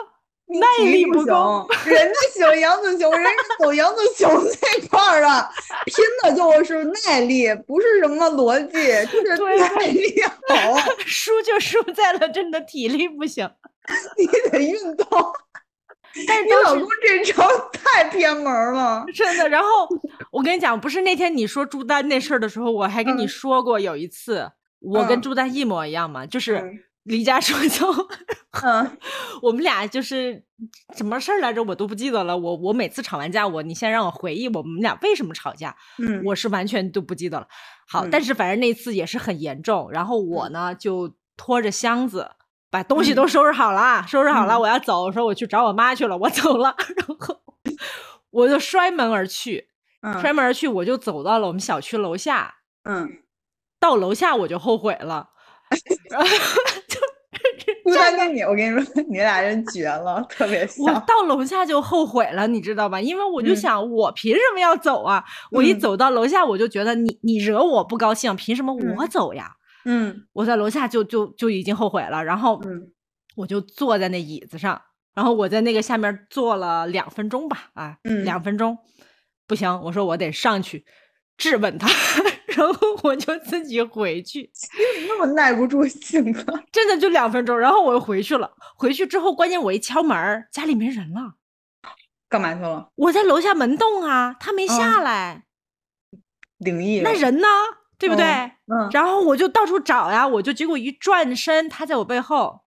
耐力不够，人家喜欢杨子琼，人家走杨子雄那块儿的，拼的就是耐力，不是什么逻辑，就是耐力好。输就输在了真的体力不行，你得运动。但是你老公这招太偏门了，真的。然后我跟你讲，不是那天你说朱丹那事儿的时候，我还跟你说过，有一次我跟朱丹一模一样嘛，就是。离家出走，嗯，我们俩就是什么事儿来着，我都不记得了。我我每次吵完架，我你先让我回忆我们俩为什么吵架，嗯我是完全都不记得了。好，嗯但是反正那次也是很严重，然后我呢就拖着箱子。把东西都收拾好了，收拾好了，嗯我要走。我说我去找我妈去了，我走了，然后我就摔门而去。摔嗯门而去，我就走到了我们小区楼下。嗯，到楼下我就后悔了，然后不然跟你，我跟你说，你俩人绝了，特别像我像。到楼下就后悔了，你知道吧？因为我就嗯想，我凭什么要走啊？我一嗯走到楼下，我就觉得你你惹我不高兴，凭什么我嗯走呀？嗯我在楼下就就就已经后悔了，然后嗯我就坐在那椅子上，然后我在那个下面坐了两分钟吧，啊，嗯两分钟，不行，我说我得上去质问他，然后我就自己回去，你怎么那么耐不住性子。真的就两分钟，然后我又回去了。回去之后，关键我一敲门，家里没人了，干嘛去了？我在楼下门洞啊，他没下嗯来，灵异了。那人呢？对不对？嗯，然后我就到处找呀，我就结果一转身，他在我背后。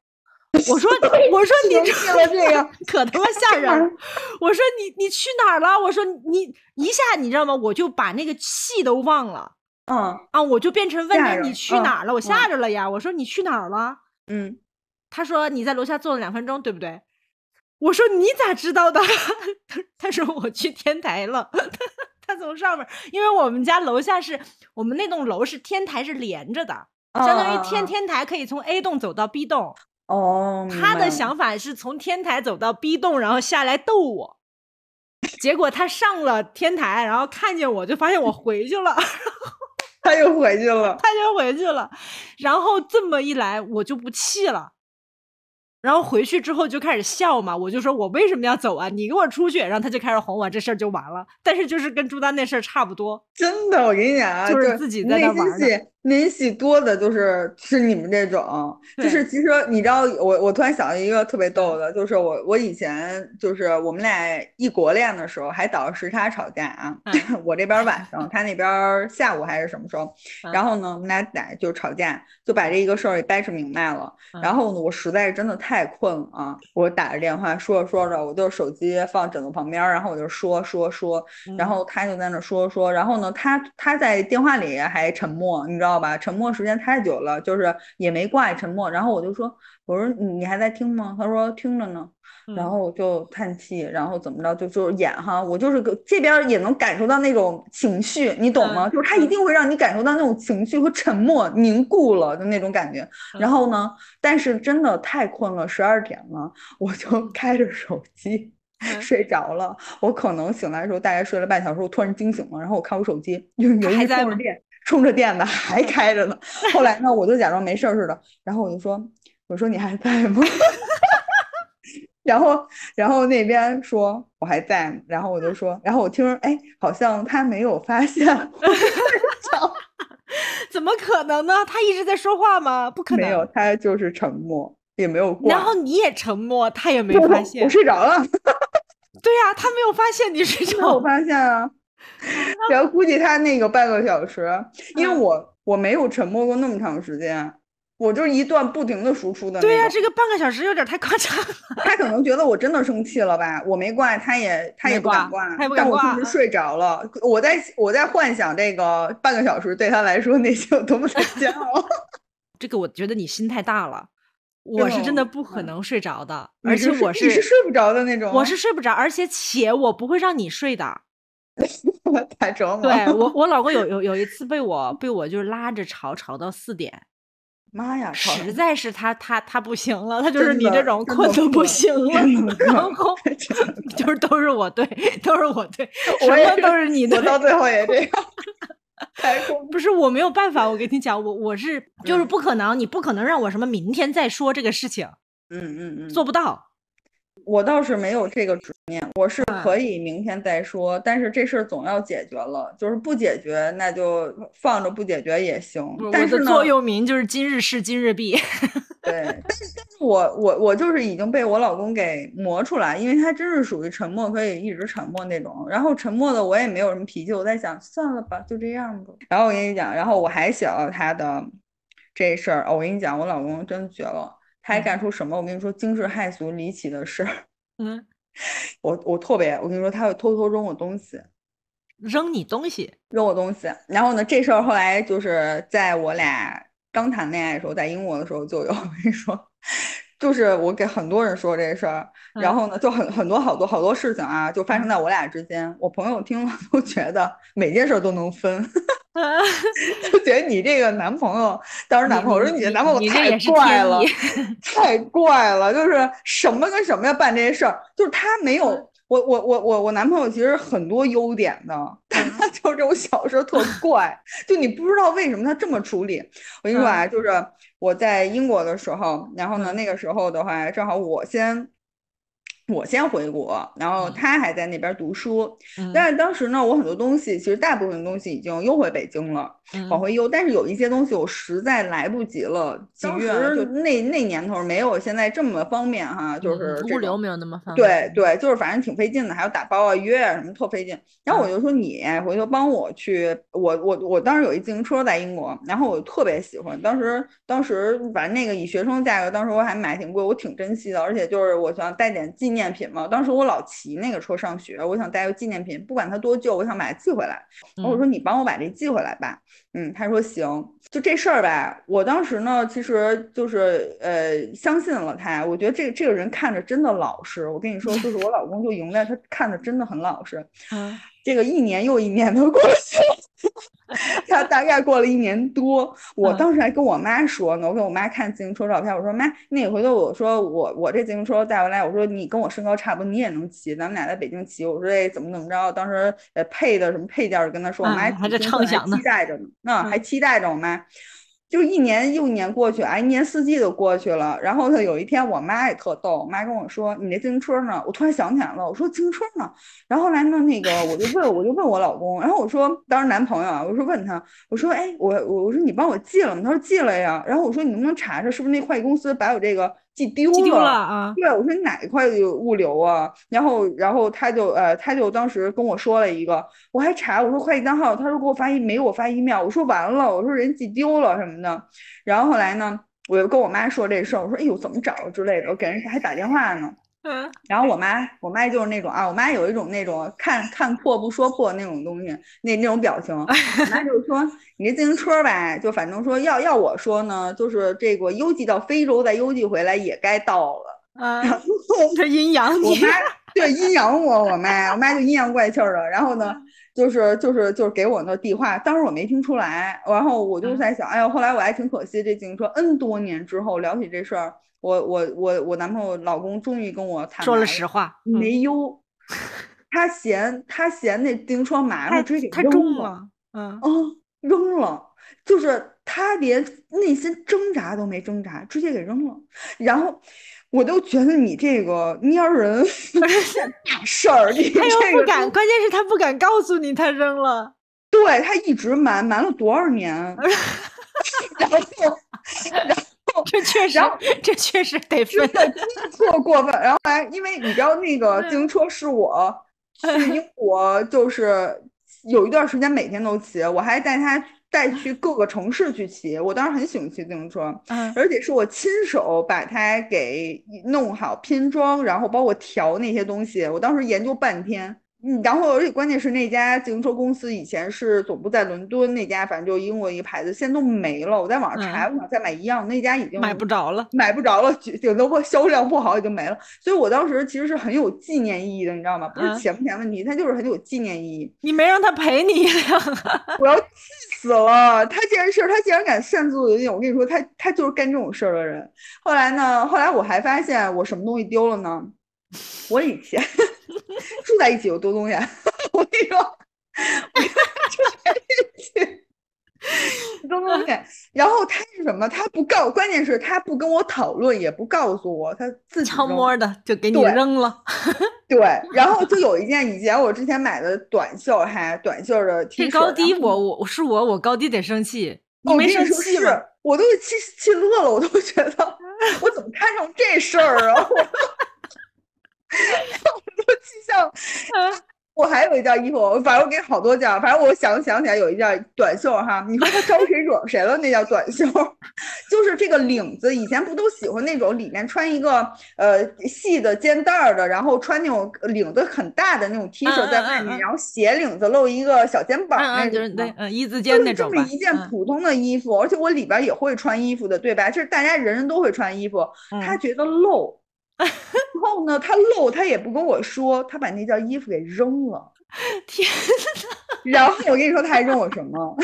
我说，我说你这个。可他妈吓人！我说你你去哪儿了？我说你一下你知道吗？我就把那个气都忘了嗯啊，我就变成问他你去嗯哪儿了？我嗯吓着了呀！我说你去哪儿了？嗯，他说你在楼下坐了两分钟，对不对？我说你咋知道的？他说我去天台了。他从上面，因为我们家楼下是我们那栋楼是天台是连着的，相当于天天台可以从 A 栋走到 B 栋。哦，他的想法是从天台走到 B 栋，然后下来逗我。结果他上了天台，然后看见我就发现我回去了，他又回去了。他就回去了。然后这么一来，我就不气了。然后回去之后就开始笑嘛，我就说我为什么要走啊？你给我出去！然后他就开始哄我，这事儿就完了。但是就是跟朱丹那事儿差不多，真的，我跟你讲啊，就是自己在那内玩心戏内心戏多的，就是是你们这种，就是其实你知道，我我突然想到一个特别逗的，就是我我以前就是我们俩异国恋的时候，还倒时差吵架啊，嗯。我这边晚上，他那边下午还是什么时候，嗯。然后呢，我们俩打就吵架，就把这一个事儿给掰扯明白了，嗯。然后呢，我实在是真的太困了啊，我打着电话说着说着，我就手机放枕头旁边，然后我就说说说。然嗯后他就在那说说，然后呢，他他在电话里还沉默，你知道吧？沉默时间太久了，就是也没挂，沉默。然后我就说，我说你你还在听吗？他说听着呢。然嗯后我就叹气，然后怎么着就就是演哈，我就是这边也能感受到那种情绪，你懂吗？嗯就是他一定会让你感受到那种情绪和沉默凝固了的那种感觉。然嗯后呢，但是真的太困了，十二点了，我就开着手机。嗯睡着了，我可能醒来的时候大概睡了半小时，我突然惊醒了，然后我看我手机，有有一还在充着电的还开着呢。后来呢，我就假装没事儿似的，然后我就说，我说你还在吗？然后，然后那边说我还在，然后我就说，然后我听，哎，好像他没有发现 怎么可能呢？他一直在说话吗？不可能。没有，他就是沉默，也没有过。然后你也沉默，他也没发现我。睡着了。对呀、他没有发现你睡着。发现啊，然后估计他那个半个小时，因为嗯我我没有沉默过那么长时间，我就是一段不停的输出的对呀。这个半个小时有点太夸张了。他可能觉得我真的生气了吧，我没挂，他也他也不敢挂，挂他也不但敢挂我确实睡着了。我在我在幻想这个半个小时对他来说内心有多么的煎熬。这个我觉得你心太大了，我是真的不可嗯能睡着的，你而且我是你是睡不着的那种，我是睡不着，而且且我不会让你睡的。太折磨对。我，我老公有有有一次被我被我就是拉着吵吵到四点，妈呀，吵实在是他他他不行了，他就是你这种困的不行了，然后 就是都是我对，都是我对，什么都是你对我。到最后也这样，不是我没有办法，我跟你讲，我我是就是嗯不可能，你不可能让我什么明天再说这个事情，嗯嗯嗯，做不到。我倒是没有这个执念，我是嗯可以明天再说，但是这事儿总要解决了，就是不解决那就放着不解决也行我。但是座右铭就是今日事今日毕。对，但是但是我我我就是已经被我老公给磨出来，因为他真是属于沉默可以一直沉默那种，然后沉默的我也没有什么脾气，我在想算了吧，就这样吧。然后我跟你讲，然后我还写了他的这事儿，哦我跟你讲，我老公真绝了。他还干出什么？我跟你说，惊世骇俗、离奇的事儿。嗯，我我特别，我跟你说，他会偷偷扔我东西，扔你东西，扔我东西。然后呢，这事儿后来就是在我俩刚谈恋爱的时候，在英国的时候就有。我跟你说。就是我给很多人说这事儿，然后呢，就很很多好多好多事情啊，就发生在我俩之间。我朋友听了都觉得每件事都能分，就觉得你这个男朋友当时男朋友说你的男朋友太怪了，太怪了，就是什么跟什么要办这些事儿，就是他没有我我我我我男朋友其实很多优点的，他就是这种小事特怪，就你不知道为什么他这么处理。我跟你说啊，就是。我在英国的时候，然后呢，那个时候的话，正好我先。我先回国，然后他还在那边读书。但是当时呢，我很多东西其实大部分东西已经邮回北京了，往回邮。但是有一些东西我实在来不及了，当时就那那年头没有现在这么方便哈，就是物流没有那么方便。对对，就是反正挺费劲的，还要打包啊、约啊什么，特费劲。然后我就说你回头帮我去，我我我当时有一自行车在英国，然后我特别喜欢。当时当时反正那个以学生价格，当时我还买挺贵，我挺珍惜的。而且就是我想带点纪。纪念品嘛，当时我老骑那个车上学，我想带个纪念品，不管它多旧，我想把它寄回来。然后我说你帮我把这寄回来吧。嗯，他说行。就这事儿吧，我当时呢，其实就是呃相信了他。我觉得这这个人看着真的老实。我跟你说，就是我老公就赢在他看着真的很老实。这个一年又一年的过去了，他大概过了一年多，我当时还跟我妈说呢，我给我妈看自行车照片，我说妈，那回头我说我我这自行车带回来，我说你跟我身高差不多，你也能骑，咱们俩在北京骑，我说这怎么怎么着，当时呃配的什么配件跟他说，我妈还在畅想呢，期待着呢，那还期待着我妈。就一年又一年过去，哎，一年四季都过去了。然后他有一天，我妈也特逗，我妈跟我说：“你那自行车呢？”我突然想起来了，我说：“自行车呢？”然后来呢，那个我就问，我就问我老公，然后我说：“当时男朋友啊，我说问他，我说：哎，我我我说你帮我寄了吗？”他说：“寄了呀。”然后我说：“你能不能查查，是不是那快递公司把我这个？”寄丢了啊！对，我说你哪一块有物流啊？然后，然后他就呃，他就当时跟我说了一个，我还查，我说快递单号，他说给我发一没给我发 email，我说完了，我说人寄丢了什么的。然后后来呢，我又跟我妈说这事儿，我说哎呦怎么找之类的，我给人还打电话呢。嗯，然后我妈，我妈就是那种啊，我妈有一种那种看看破不说破那种东西，那那种表情。我妈就是说，你这自行车吧，就反正说要要我说呢，就是这个邮寄到非洲再邮寄回来也该到了。啊，这阴阳你。我妈对阴阳我，我妈，我妈就阴阳怪气的。然后呢，就是就是就是给我那递话，当时我没听出来，然后我就在想，哎呀，后来我还挺可惜这自行车，N 多年之后聊起这事儿。我我我我男朋友老公终于跟我坦说了实话，没邮，他嫌他嫌那自行车麻烦，直接给扔了，嗯扔了，就是他连内心挣扎都没挣扎，直接给扔了。然后我都觉得你这个蔫人 大事儿，你他又不敢，关键是他不敢告诉你他扔了，对他一直瞒瞒了多少年，然后然后。这确实，这确实得分，特过分。然后来，因为你知道那个自行车是我 去英国，就是有一段时间每天都骑，我还带他带去各个城市去骑。我当时很喜欢骑自行车，而且是我亲手把它给弄好拼装，然后包括调那些东西，我当时研究半天。嗯，然后而且关键是那家自行车公司以前是总部在伦敦，那家反正就英国一个牌子，现在都没了。我在网上查，我想再买一样，那家已经买不着了，买不着了，顶多销量不好，已经没了。所以我当时其实是很有纪念意义的，你知道吗？不是钱不钱问题，它就是很有纪念意义。你没让他赔你 我要气死了！他这件事，他竟然敢擅自决定。我跟你说，他他就是干这种事儿的人。后来呢？后来我还发现我什么东西丢了呢？我以前。住在一起有多东西，我跟你说，住在一起多东西。然后他是什么？他不告，关键是他不跟我讨论，也不告诉我，他自己悄摸的就给你扔了。对，然后就有一件以前我之前买的短袖，还短袖的 T 恤。高低，我我是我，我高低得生气。你没生气吗？我都气气乐了，我都觉得我怎么摊上这事儿啊？我都气象，我还有一件衣服，反正我给好多件，反正我想想起来有一件短袖哈，你说他招谁惹谁了？那件短袖，就是这个领子，以前不都喜欢那种里面穿一个呃细的肩带儿的，然后穿那种领子很大的那种 T 恤在外面，然后斜领子露一个小肩膀那种，对，嗯，一字肩那种这么一件普通的衣服，而且我里边也会穿衣服的，对吧？就是大家人人都会穿衣服，他觉得露。然后呢，他漏，他也不跟我说，他把那件衣服给扔了。天哪！然后我跟你说，他还扔我什么？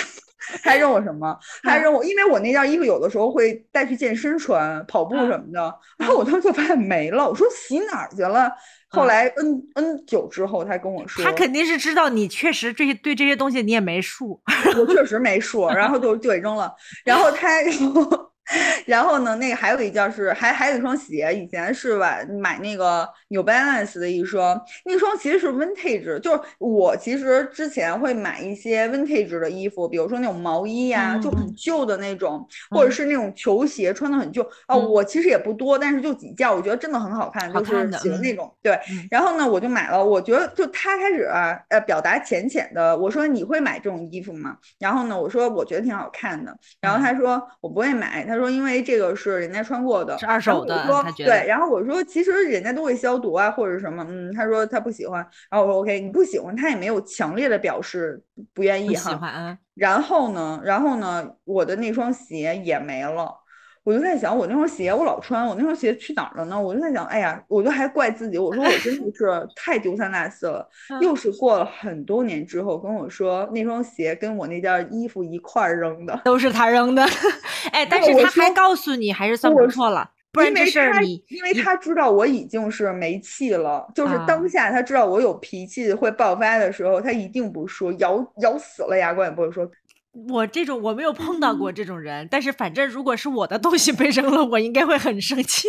他还扔我什么？他还扔我，因为我那件衣服有的时候会带去健身穿，跑步什么的。然后我当时就发现没了，我说洗哪儿去了？后来 n n 久之后，他跟我说，他肯定是知道你确实这些对这些东西你也没数，我确实没数，然后就就给扔了。然后他。然后呢，那个还有一件是，还还有一双鞋，以前是买，买那个 New Balance 的一双，那双其实是 Vintage，就是我其实之前会买一些 Vintage 的衣服，比如说那种毛衣呀，就很旧的那种，或者是那种球鞋，穿的很旧啊。我其实也不多，但是就几件，我觉得真的很好看，就是喜欢那种。对，然后呢，我就买了。我觉得就他开始呃表达浅浅的，我说你会买这种衣服吗？然后呢，我说我觉得挺好看的。然后他说我不会买，他说。说因为这个是人家穿过的，是二手的。他说对，然后我说其实人家都会消毒啊，或者什么。嗯，他说他不喜欢。然后我说 OK，你不喜欢，他也没有强烈的表示不愿意哈。喜欢啊。然后呢，然后呢，我的那双鞋也没了。我就在想，我那双鞋我老穿，我那双鞋去哪儿了呢？我就在想，哎呀，我就还怪自己，我说我真的是 太丢三落四了。又是过了很多年之后跟我说，那双鞋跟我那件衣服一块儿扔的，都是他扔的。哎，但是他还告诉你，还是算不错了。不然这事儿你，因为他知道我已经是没气了，就是当下他知道我有脾气会爆发的时候，他一定不说，咬咬死了牙关也不会说。我这种我没有碰到过这种人，但是反正如果是我的东西被扔了，我应该会很生气，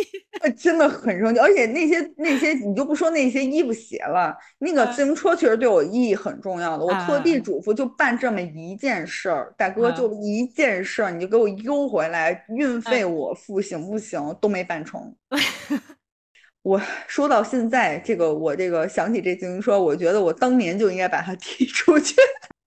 真的很生气。而且那些那些你就不说那些衣服鞋了，那个自行车确实对我意义很重要的。我特地嘱咐就办这么一件事儿，大哥就一件事儿，你就给我邮回来，运费我付行不行？都没办成。我说到现在，这个我这个想起这自行车，我觉得我当年就应该把它 踢出去。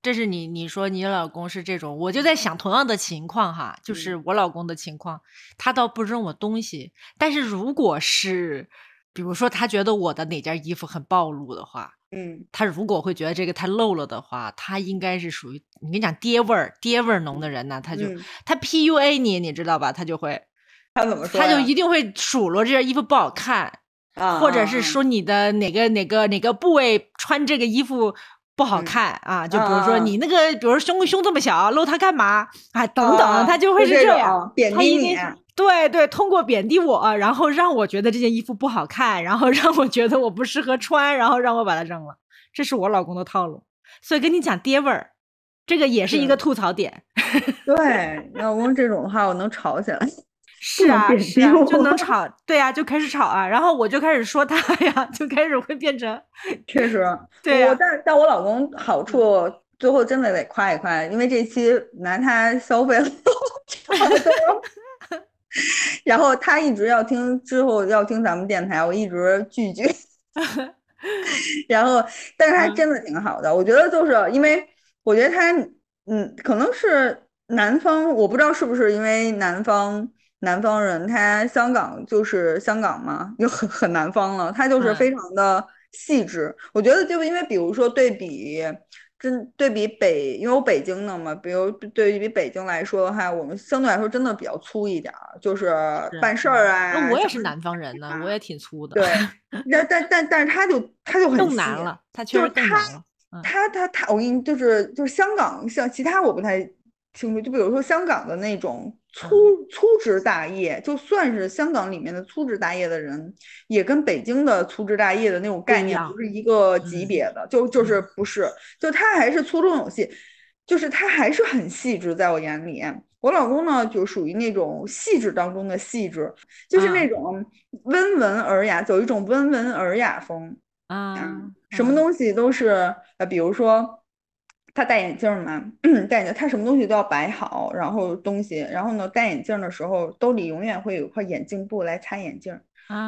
这是你你说你老公是这种，我就在想同样的情况哈，就是我老公的情况，他倒不扔我东西，但是如果是，比如说他觉得我的哪件衣服很暴露的话，嗯，他如果会觉得这个太露了的话，他应该是属于你跟你讲爹味儿爹味儿浓的人呢，他就他 PUA 你，你知道吧？他就会 他怎么说？他就一定会数落这件衣服不好看啊，或者是说你的哪个哪个哪个部位穿这个衣服。不好看啊！就比如说你那个，比如胸胸这么小，露它干嘛啊？等等，他就会是这样贬低你。对对，通过贬低我，然后让我觉得这件衣服不好看，然后让我觉得我不适合穿，然后让我把它扔了。这是我老公的套路。所以跟你讲爹味儿，这个也是一个吐槽点。对，老公这种的话，我能吵起来。是啊，是啊，就能吵，对呀，就开始吵啊，然后我就开始说他呀，就开始会变成，确实，对我但但我老公好处，最后真的得夸一夸，因为这期拿他消费了 差不多，然后他一直要听，之后要听咱们电台，我一直拒绝，然后但是他真的挺好的，我觉得就是因为我觉得他，嗯，可能是南方，我不知道是不是因为南方。南方人，他香港就是香港嘛，就很很南方了。他就是非常的细致。我觉得就因为，比如说对比，真对比北，因为我北京的嘛，比如对比北京来说的话，我们相对来说真的比较粗一点儿，就是办事儿啊。那我也是南方人呢，我也挺粗的。对，但但但但是他就他就很更难了，他确实更难了。他他他，我跟你就是就是香港像其他我不太清楚，就比如说香港的那种。粗粗枝大叶，就算是香港里面的粗枝大叶的人，也跟北京的粗枝大叶的那种概念不是一个级别的，就就是不是，就他还是粗中有细，就是他还是很细致，在我眼里，我老公呢就属于那种细致当中的细致，就是那种温文尔雅，走一种温文尔雅风啊，什么东西都是呃，比如说。他戴眼镜嘛，戴眼镜，他什么东西都要摆好，然后东西，然后呢，戴眼镜的时候兜里永远会有块眼镜布来擦眼镜，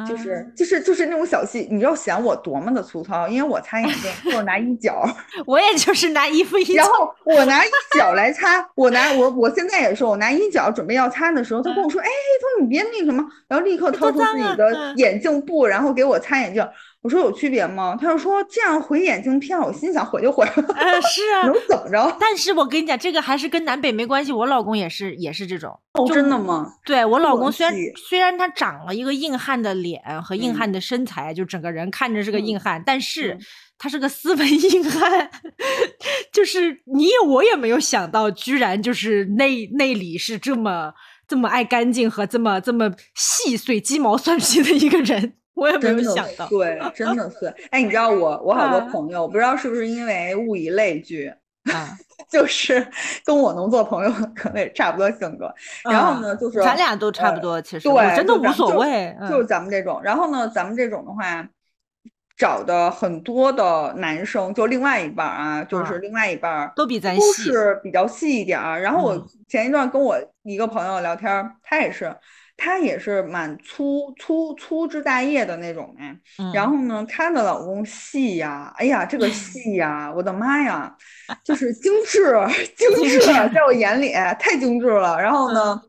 就是就是就是那种小细，你知道嫌我多么的粗糙，因为我擦眼镜就是拿衣角，我也就是拿衣服衣角，然后我拿衣角来擦，我拿我我现在也是，我拿衣角准备要擦的时候，他跟我说，哎，他说你别那什么，然后立刻掏出自己的眼镜布，然后给我擦眼镜。我说有区别吗？他就说这样毁眼镜片，我心想毁就毁了。嗯，是啊，能怎么着？但是我跟你讲，这个还是跟南北没关系。我老公也是，也是这种。哦，真的吗？对我老公虽然虽然他长了一个硬汉的脸和硬汉的身材，就整个人看着是个硬汉，但是他是个斯文硬汉。就是你也我也没有想到，居然就是内内里是这么这么爱干净和这么这么细碎鸡毛蒜皮的一个人。我也没有想到，对，真的是。哎，你知道我，我好多朋友，不知道是不是因为物以类聚啊，就是跟我能做朋友，可能也差不多性格。然后呢，就是咱俩都差不多，其实对，真的无所谓，就是咱们这种。然后呢，咱们这种的话，找的很多的男生，就另外一半啊，就是另外一半都比咱都是比较细一点儿。然后我前一段跟我一个朋友聊天，他也是。她也是蛮粗粗粗枝大叶的那种哎，然后呢，她的老公细呀，哎呀，这个细 呀，我的妈呀，就是精致 精致，在我眼里太精致了。然后呢，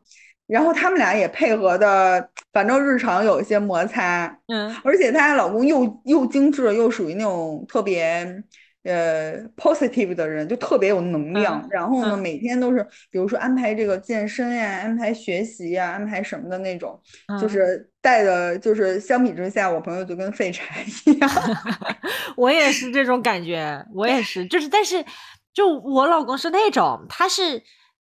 然后他们俩也配合的，反正日常有一些摩擦，嗯，而且她老公又又精致，又属于那种特别。呃，positive 的人就特别有能量，然后呢，每天都是，比如说安排这个健身呀，安排学习呀，安排什么的那种，就是带的，就是相比之下，我朋友就跟废柴一样。我也是这种感觉，我也是，就是，但是，就我老公是那种，他是，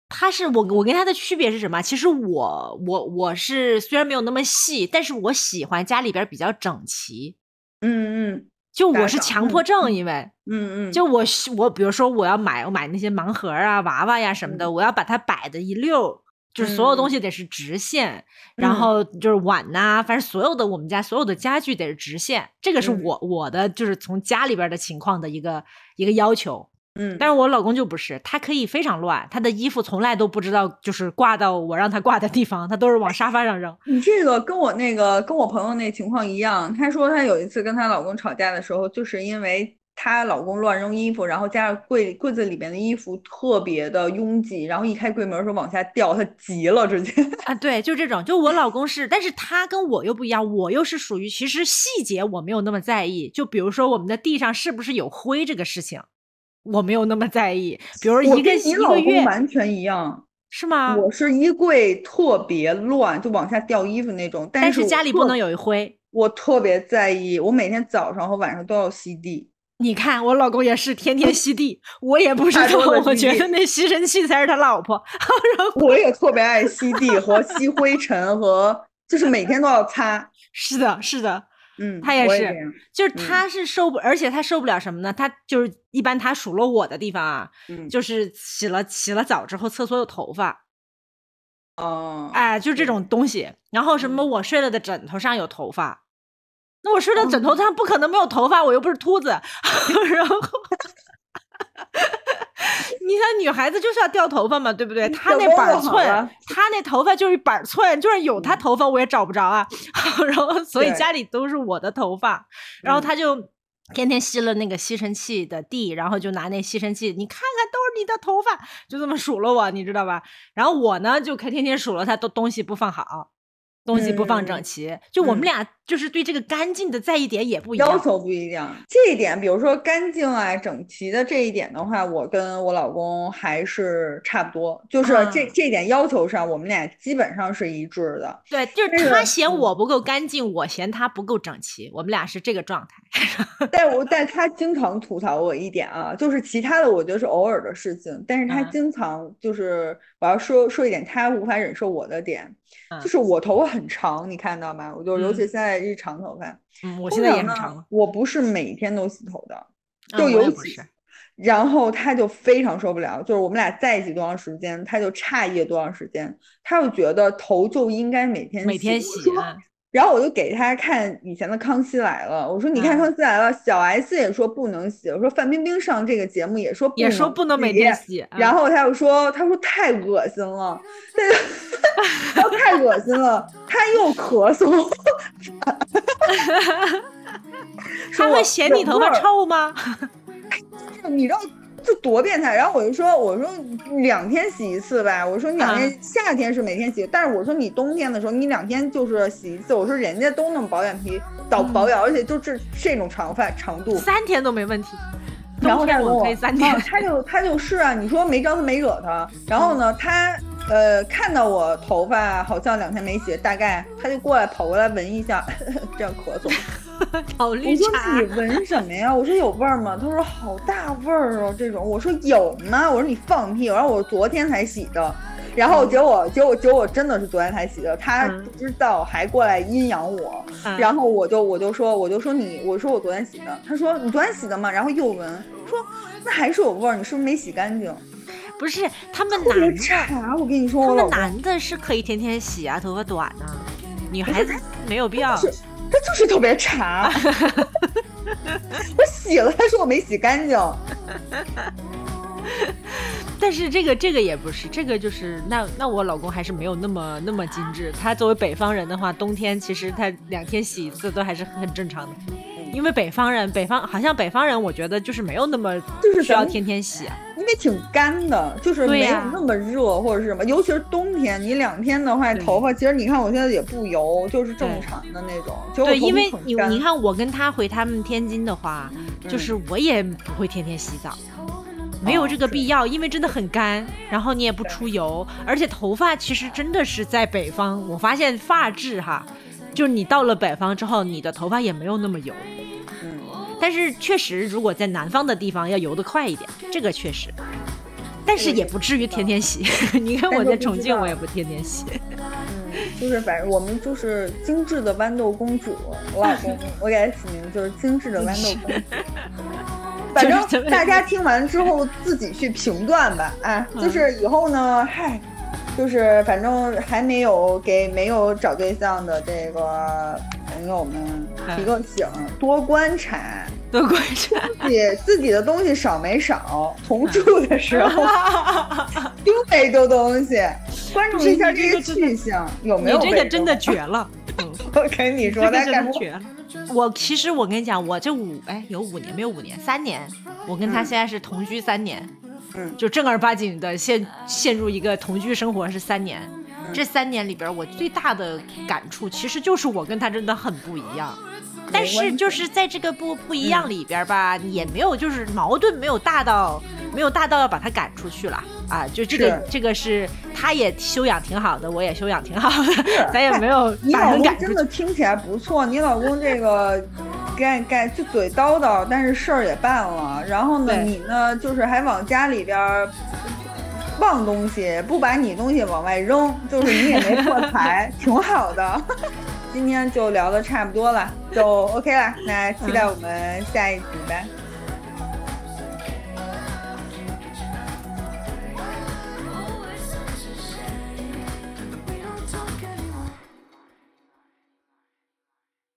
他是我，我跟他的区别是什么？其实我，我，我是虽然没有那么细，但是我喜欢家里边比较整齐。嗯嗯。就我是强迫症，因为，嗯嗯，就我我比如说我要买我买那些盲盒啊娃娃呀什么的，我要把它摆的一溜，就是所有东西得是直线，然后就是碗呐，反正所有的我们家所有的家具得是直线，这个是我我的就是从家里边的情况的一个一个要求。嗯，但是我老公就不是，他可以非常乱，他的衣服从来都不知道就是挂到我让他挂的地方，他都是往沙发上扔。你这个跟我那个跟我朋友那情况一样，她说她有一次跟她老公吵架的时候，就是因为她老公乱扔衣服，然后加上柜柜子里面的衣服特别的拥挤，然后一开柜门时候往下掉，她急了直接。啊，对，就这种，就我老公是，但是他跟我又不一样，我又是属于其实细节我没有那么在意，就比如说我们的地上是不是有灰这个事情。我没有那么在意，比如一个一个月完全一样，是吗？我是衣柜特别乱，就往下掉衣服那种。但是家里不能有一灰，我特别在意。我每天早上和晚上都要吸地。你看，我老公也是天天吸地，我也不知道，我觉得那吸尘器才是他老婆。我也特别爱吸地和吸灰尘和，就是每天都要擦。是的，是的。嗯，他也是，就是他是受不，而且他受不了什么呢？他就是一般他数落我的地方啊，就是洗了洗了澡之后厕所有头发，哦，哎，就这种东西。然后什么我睡了的枕头上有头发，那我睡的枕头上不可能没有头发，我又不是秃子，然后。你看，女孩子就是要掉头发嘛，对不对？她那板寸，她那头发就是板寸，就是有她头发我也找不着啊。然后，所以家里都是我的头发。然后她就天天吸了那个吸尘器的地，然后就拿那吸尘器，你看看都是你的头发，就这么数落我，你知道吧？然后我呢，就可天天数落他都东西不放好。东西不放整齐，就我们俩就是对这个干净的在意点也不一样，要求不一样。这一点，比如说干净啊、整齐的这一点的话，我跟我老公还是差不多，就是这这点要求上，我们俩基本上是一致的。对，就是他嫌我不够干净，我嫌他不够整齐，我们俩是这个状态。但我但他经常吐槽我一点啊，就是其他的我觉得是偶尔的事情，但是他经常就是我要说说一点他无法忍受我的点。就是我头发很长，你看到吗？我就尤其现在是长头发。嗯，我现在也很长。我不是每天都洗头的，就有几。然后他就非常受不了，就是我们俩在一起多长时间，他就诧异多长时间，他就觉得头就应该每天每天洗。然后我就给他看以前的《康熙来了》，我说你看《康熙来了》，小 S 也说不能洗，我说范冰冰上这个节目也说也说不能每天洗，然后他又说他说太恶心了，他说太恶心了，他又 咳嗽，他会嫌你头发臭吗？你知道？就多变态，然后我就说，我说两天洗一次呗，我说你两天夏天是每天洗，但是我说你冬天的时候你两天就是洗一次，我说人家都那么保养皮，保保养，而且就这这种长发长度，三天都没问题。然后他我可以三天，他就他就是啊，你说没招他没惹他，然后呢他。呃，看到我头发好像两天没洗，大概他就过来跑过来闻一下，这样咳嗽。好绿茶。我说你闻什么呀？我说有味儿吗？他说好大味儿哦，这种。我说有吗？我说你放屁。然后我昨天才洗的，然后结果结果结果真的是昨天才洗的，他不知道还过来阴阳我，然后我就我就说我就说你我说我昨天洗的，他说你昨天洗的吗？然后又闻，说那还是有味儿，你是不是没洗干净？不是 他们男的，我跟你说，他们男的是可以天天洗啊，头发短呢，女孩子没有必要。他就是特别差，我洗了，他说我没洗干净。但是这个这个也不是，这个就是那那我老公还是没有那么那么精致。他作为北方人的话，冬天其实他两天洗一次都还是很正常的。因为北方人，北方好像北方人，我觉得就是没有那么就是需要天天洗，因为挺干的，就是没有那么热或者是什么，尤其是冬天，你两天的话，头发其实你看我现在也不油，就是正常的那种。对，因为你你看我跟他回他们天津的话，就是我也不会天天洗澡，没有这个必要，因为真的很干，然后你也不出油，而且头发其实真的是在北方，我发现发质哈。就是你到了北方之后，你的头发也没有那么油，嗯，但是确实，如果在南方的地方要游得快一点，这个确实，但是也不至于天天洗。你看我在重庆，我也不天天洗。嗯，就是反正我们就是精致的豌豆公主，我老公我给他起名就是精致的豌豆公主。反正大家听完之后自己去评断吧，啊，就是以后呢，嗨。就是反正还没有给没有找对象的这个朋友们提个醒，多观察，多观察，自己自己的东西少没少，同住的时候 丢没丢东西，关注一下这个去向有没有。你这个真的绝了，我跟你说，那真的绝了。我其实我跟你讲，我这五哎有五年没有五年三年，我跟他现在是同居三年。嗯，就正儿八经的陷陷入一个同居生活是三年，这三年里边我最大的感触其实就是我跟他真的很不一样，但是就是在这个不不一样里边吧，也没有就是矛盾没有大到没有大到要把他赶出去了。啊，就这个这个是他也修养挺好的，我也修养挺好的，咱也没有 你老公真的听起来不错，你老公这个。该该就嘴叨叨，但是事儿也办了。然后呢，你呢，就是还往家里边忘东西，不把你东西往外扔，就是你也没破 财，挺好的。今天就聊的差不多了，就 OK 了。那期待我们下一集呗。